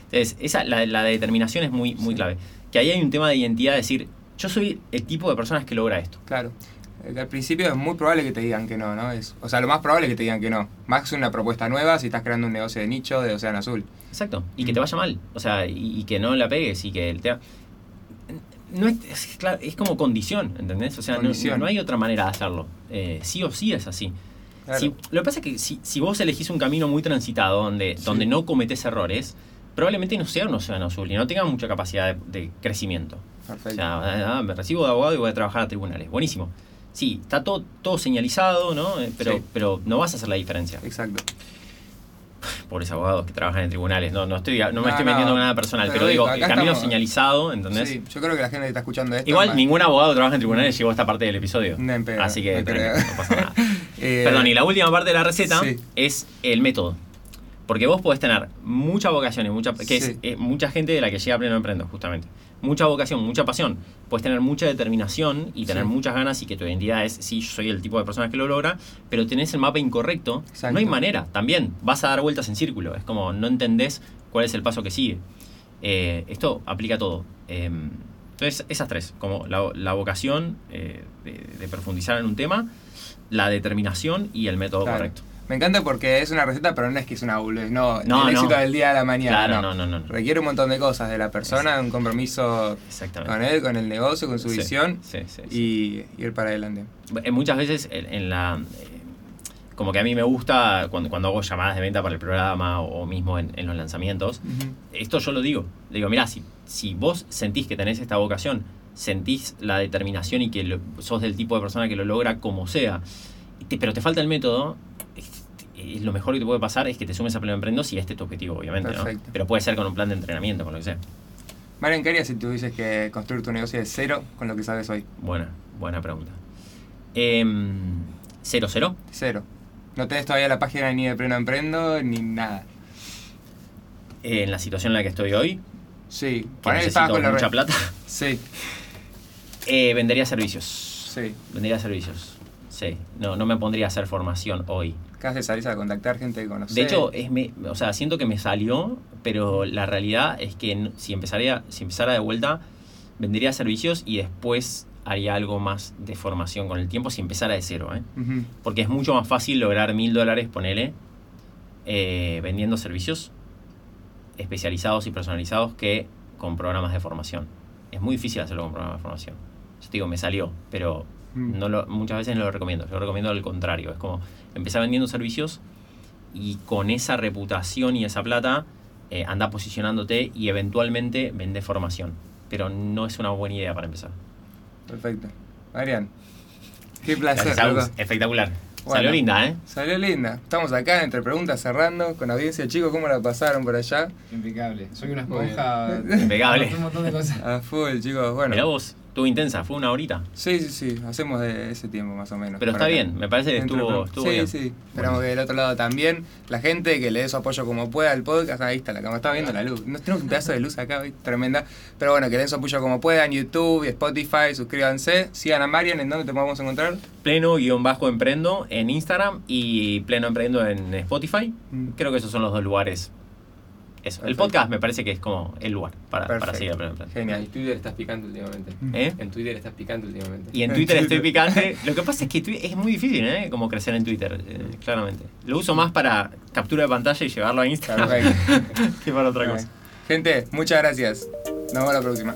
Entonces, esa, la, la determinación es muy, muy Sí. clave. Que ahí hay un tema de identidad, decir, yo soy el tipo de personas que logra esto. Claro. Eh, Al principio es muy probable que te digan que no, ¿no? Es, o sea, lo más probable es que te digan que no. Más una propuesta nueva si estás creando un negocio de nicho de Océano Azul. Exacto. Y que Mm. te vaya mal. O sea, y, y que no la pegues y que el te... No es, es, claro, es como condición, ¿entendés? O sea, no-. No, hay otra manera de hacerlo. Eh, sí o sí es así. Claro. Si- lo que pasa es que si, si vos elegís un camino muy transitado donde, Sí. donde no cometés errores, probablemente no sea un océano azul y no tenga mucha capacidad de, de crecimiento. O sea, ah, me recibo de abogado y voy a trabajar a tribunales. Buenísimo. Sí, está todo, todo señalizado, ¿no? Eh, Pero, Sí. pero no vas a hacer la diferencia. Exacto. Pobres abogados que trabajan en tribunales. No, no, estoy, no, me No, estoy no. metiendo nada personal, Pero pero digo, el camino estamos- señalizado, ¿entendés? Sí, yo creo que la gente que está escuchando esto. Igual ningún abogado que trabaja en tribunales llegó a esta parte del episodio. No en pedo, Así que no tranquilo, no pasa nada. Eh, Perdón, y la última parte de la receta Sí. es el método. Porque vos podés tener mucha vocación y mucha, que es eh, mucha gente de la que llega a pleno emprendo, justamente. Mucha vocación, mucha pasión. Puedes tener mucha determinación y tener Sí. muchas ganas y que tu identidad es, sí, yo soy el tipo de persona que lo logra, pero tenés el mapa incorrecto. Exacto. No hay manera, también. Vas a dar vueltas en círculo. Es como no entendés cuál es el paso que sigue. Eh, esto aplica a todo. Eh, entonces, esas tres, como la, la vocación eh, de, de profundizar en un tema, la determinación y el método Claro. correcto. Me encanta porque es una receta, pero no es que es una boludez, no, No, el no. éxito del día a la mañana. Claro, no. no, no, no. Requiere un montón de cosas de la persona, un compromiso con él, con el negocio, con su Sí, visión sí, sí, sí. y ir para adelante. Eh, Muchas veces en, en la. eh, como que a mí me gusta cuando, cuando hago llamadas de venta para el programa o, o mismo en, en los lanzamientos. Esto yo lo digo. Le digo, mirá, si, si vos sentís que tenés esta vocación, sentís la determinación y que lo- sos del tipo de persona que lo logra como sea, te- pero te falta el método, es, lo mejor que te puede pasar es que te sumes a Pleno Emprendo si este es tu objetivo, obviamente, ¿no? Pero puede ser con un plan de entrenamiento, con lo que sea. Marian, ¿qué harías si tuvieses que construir tu negocio de cero con lo que sabes hoy? Buena, buena pregunta. Em, ¿Cero, cero? Cero. No tenés todavía la página ni de Pleno Emprendo ni nada. Eh, en la situación en la que estoy hoy, Sí. que necesito con mucha plata, Sí, eh, vendería servicios. sí. Vendería servicios. Sí, no, no me pondría a hacer formación hoy. ¿Qué haces? Salís a contactar gente que conoces. De hecho, es me, o sea, siento que me salió, pero la realidad es que si, empezaría, si empezara de vuelta, vendería servicios y después haría algo más de formación con el tiempo si empezara de cero. ¿eh? Porque es mucho más fácil lograr mil dólares, ponele, eh, vendiendo servicios especializados y personalizados que con programas de formación. Es muy difícil hacerlo con programas de formación. Yo te digo, me salió, pero. No lo, muchas veces no lo recomiendo. Yo recomiendo al contrario. Es como empezar vendiendo servicios y con esa reputación y esa plata eh, anda posicionándote y eventualmente vende formación. Pero no es una buena idea para empezar. Perfecto. Marian, qué placer. Gracias. Espectacular. Bueno. Salió linda, ¿eh? Salió linda. Estamos acá entre preguntas cerrando con audiencia. Chicos, ¿cómo la pasaron por allá? Impecable. Soy una esponja. Impecable. Un montón de cosas. A full, chicos. Bueno. Mirá vos, estuvo intensa, fue una horita. Sí, sí, sí. Hacemos de ese tiempo más o menos. Pero está acá. bien, me parece que estuvo, estuvo sí, bien. sí. Esperamos que del otro lado también. La gente que le dé su apoyo como pueda al podcast. Ahí está la cama. Estaba viendo la luz. No tenemos un pedazo de luz acá hoy. Tremenda. Pero bueno, que le den su apoyo como puedan. YouTube y Spotify. Suscríbanse. Sigan a Marian. ¿En dónde te podemos encontrar? Pleno-emprendo en Instagram y Pleno Emprendo en Spotify. Mm. Creo que esos son los dos lugares eso. El podcast me parece que es como el lugar para, para seguir aprendiendo. Genial. En Twitter estás picante últimamente. ¿Eh? En Twitter estás picante últimamente. Y en Twitter estoy picante. Lo que pasa es que es muy difícil, ¿eh? Como crecer en Twitter, eh, claramente. Lo uso más para captura de pantalla y llevarlo a Instagram Perfecto. que para otra cosa. Gente, muchas gracias. Nos vemos la próxima.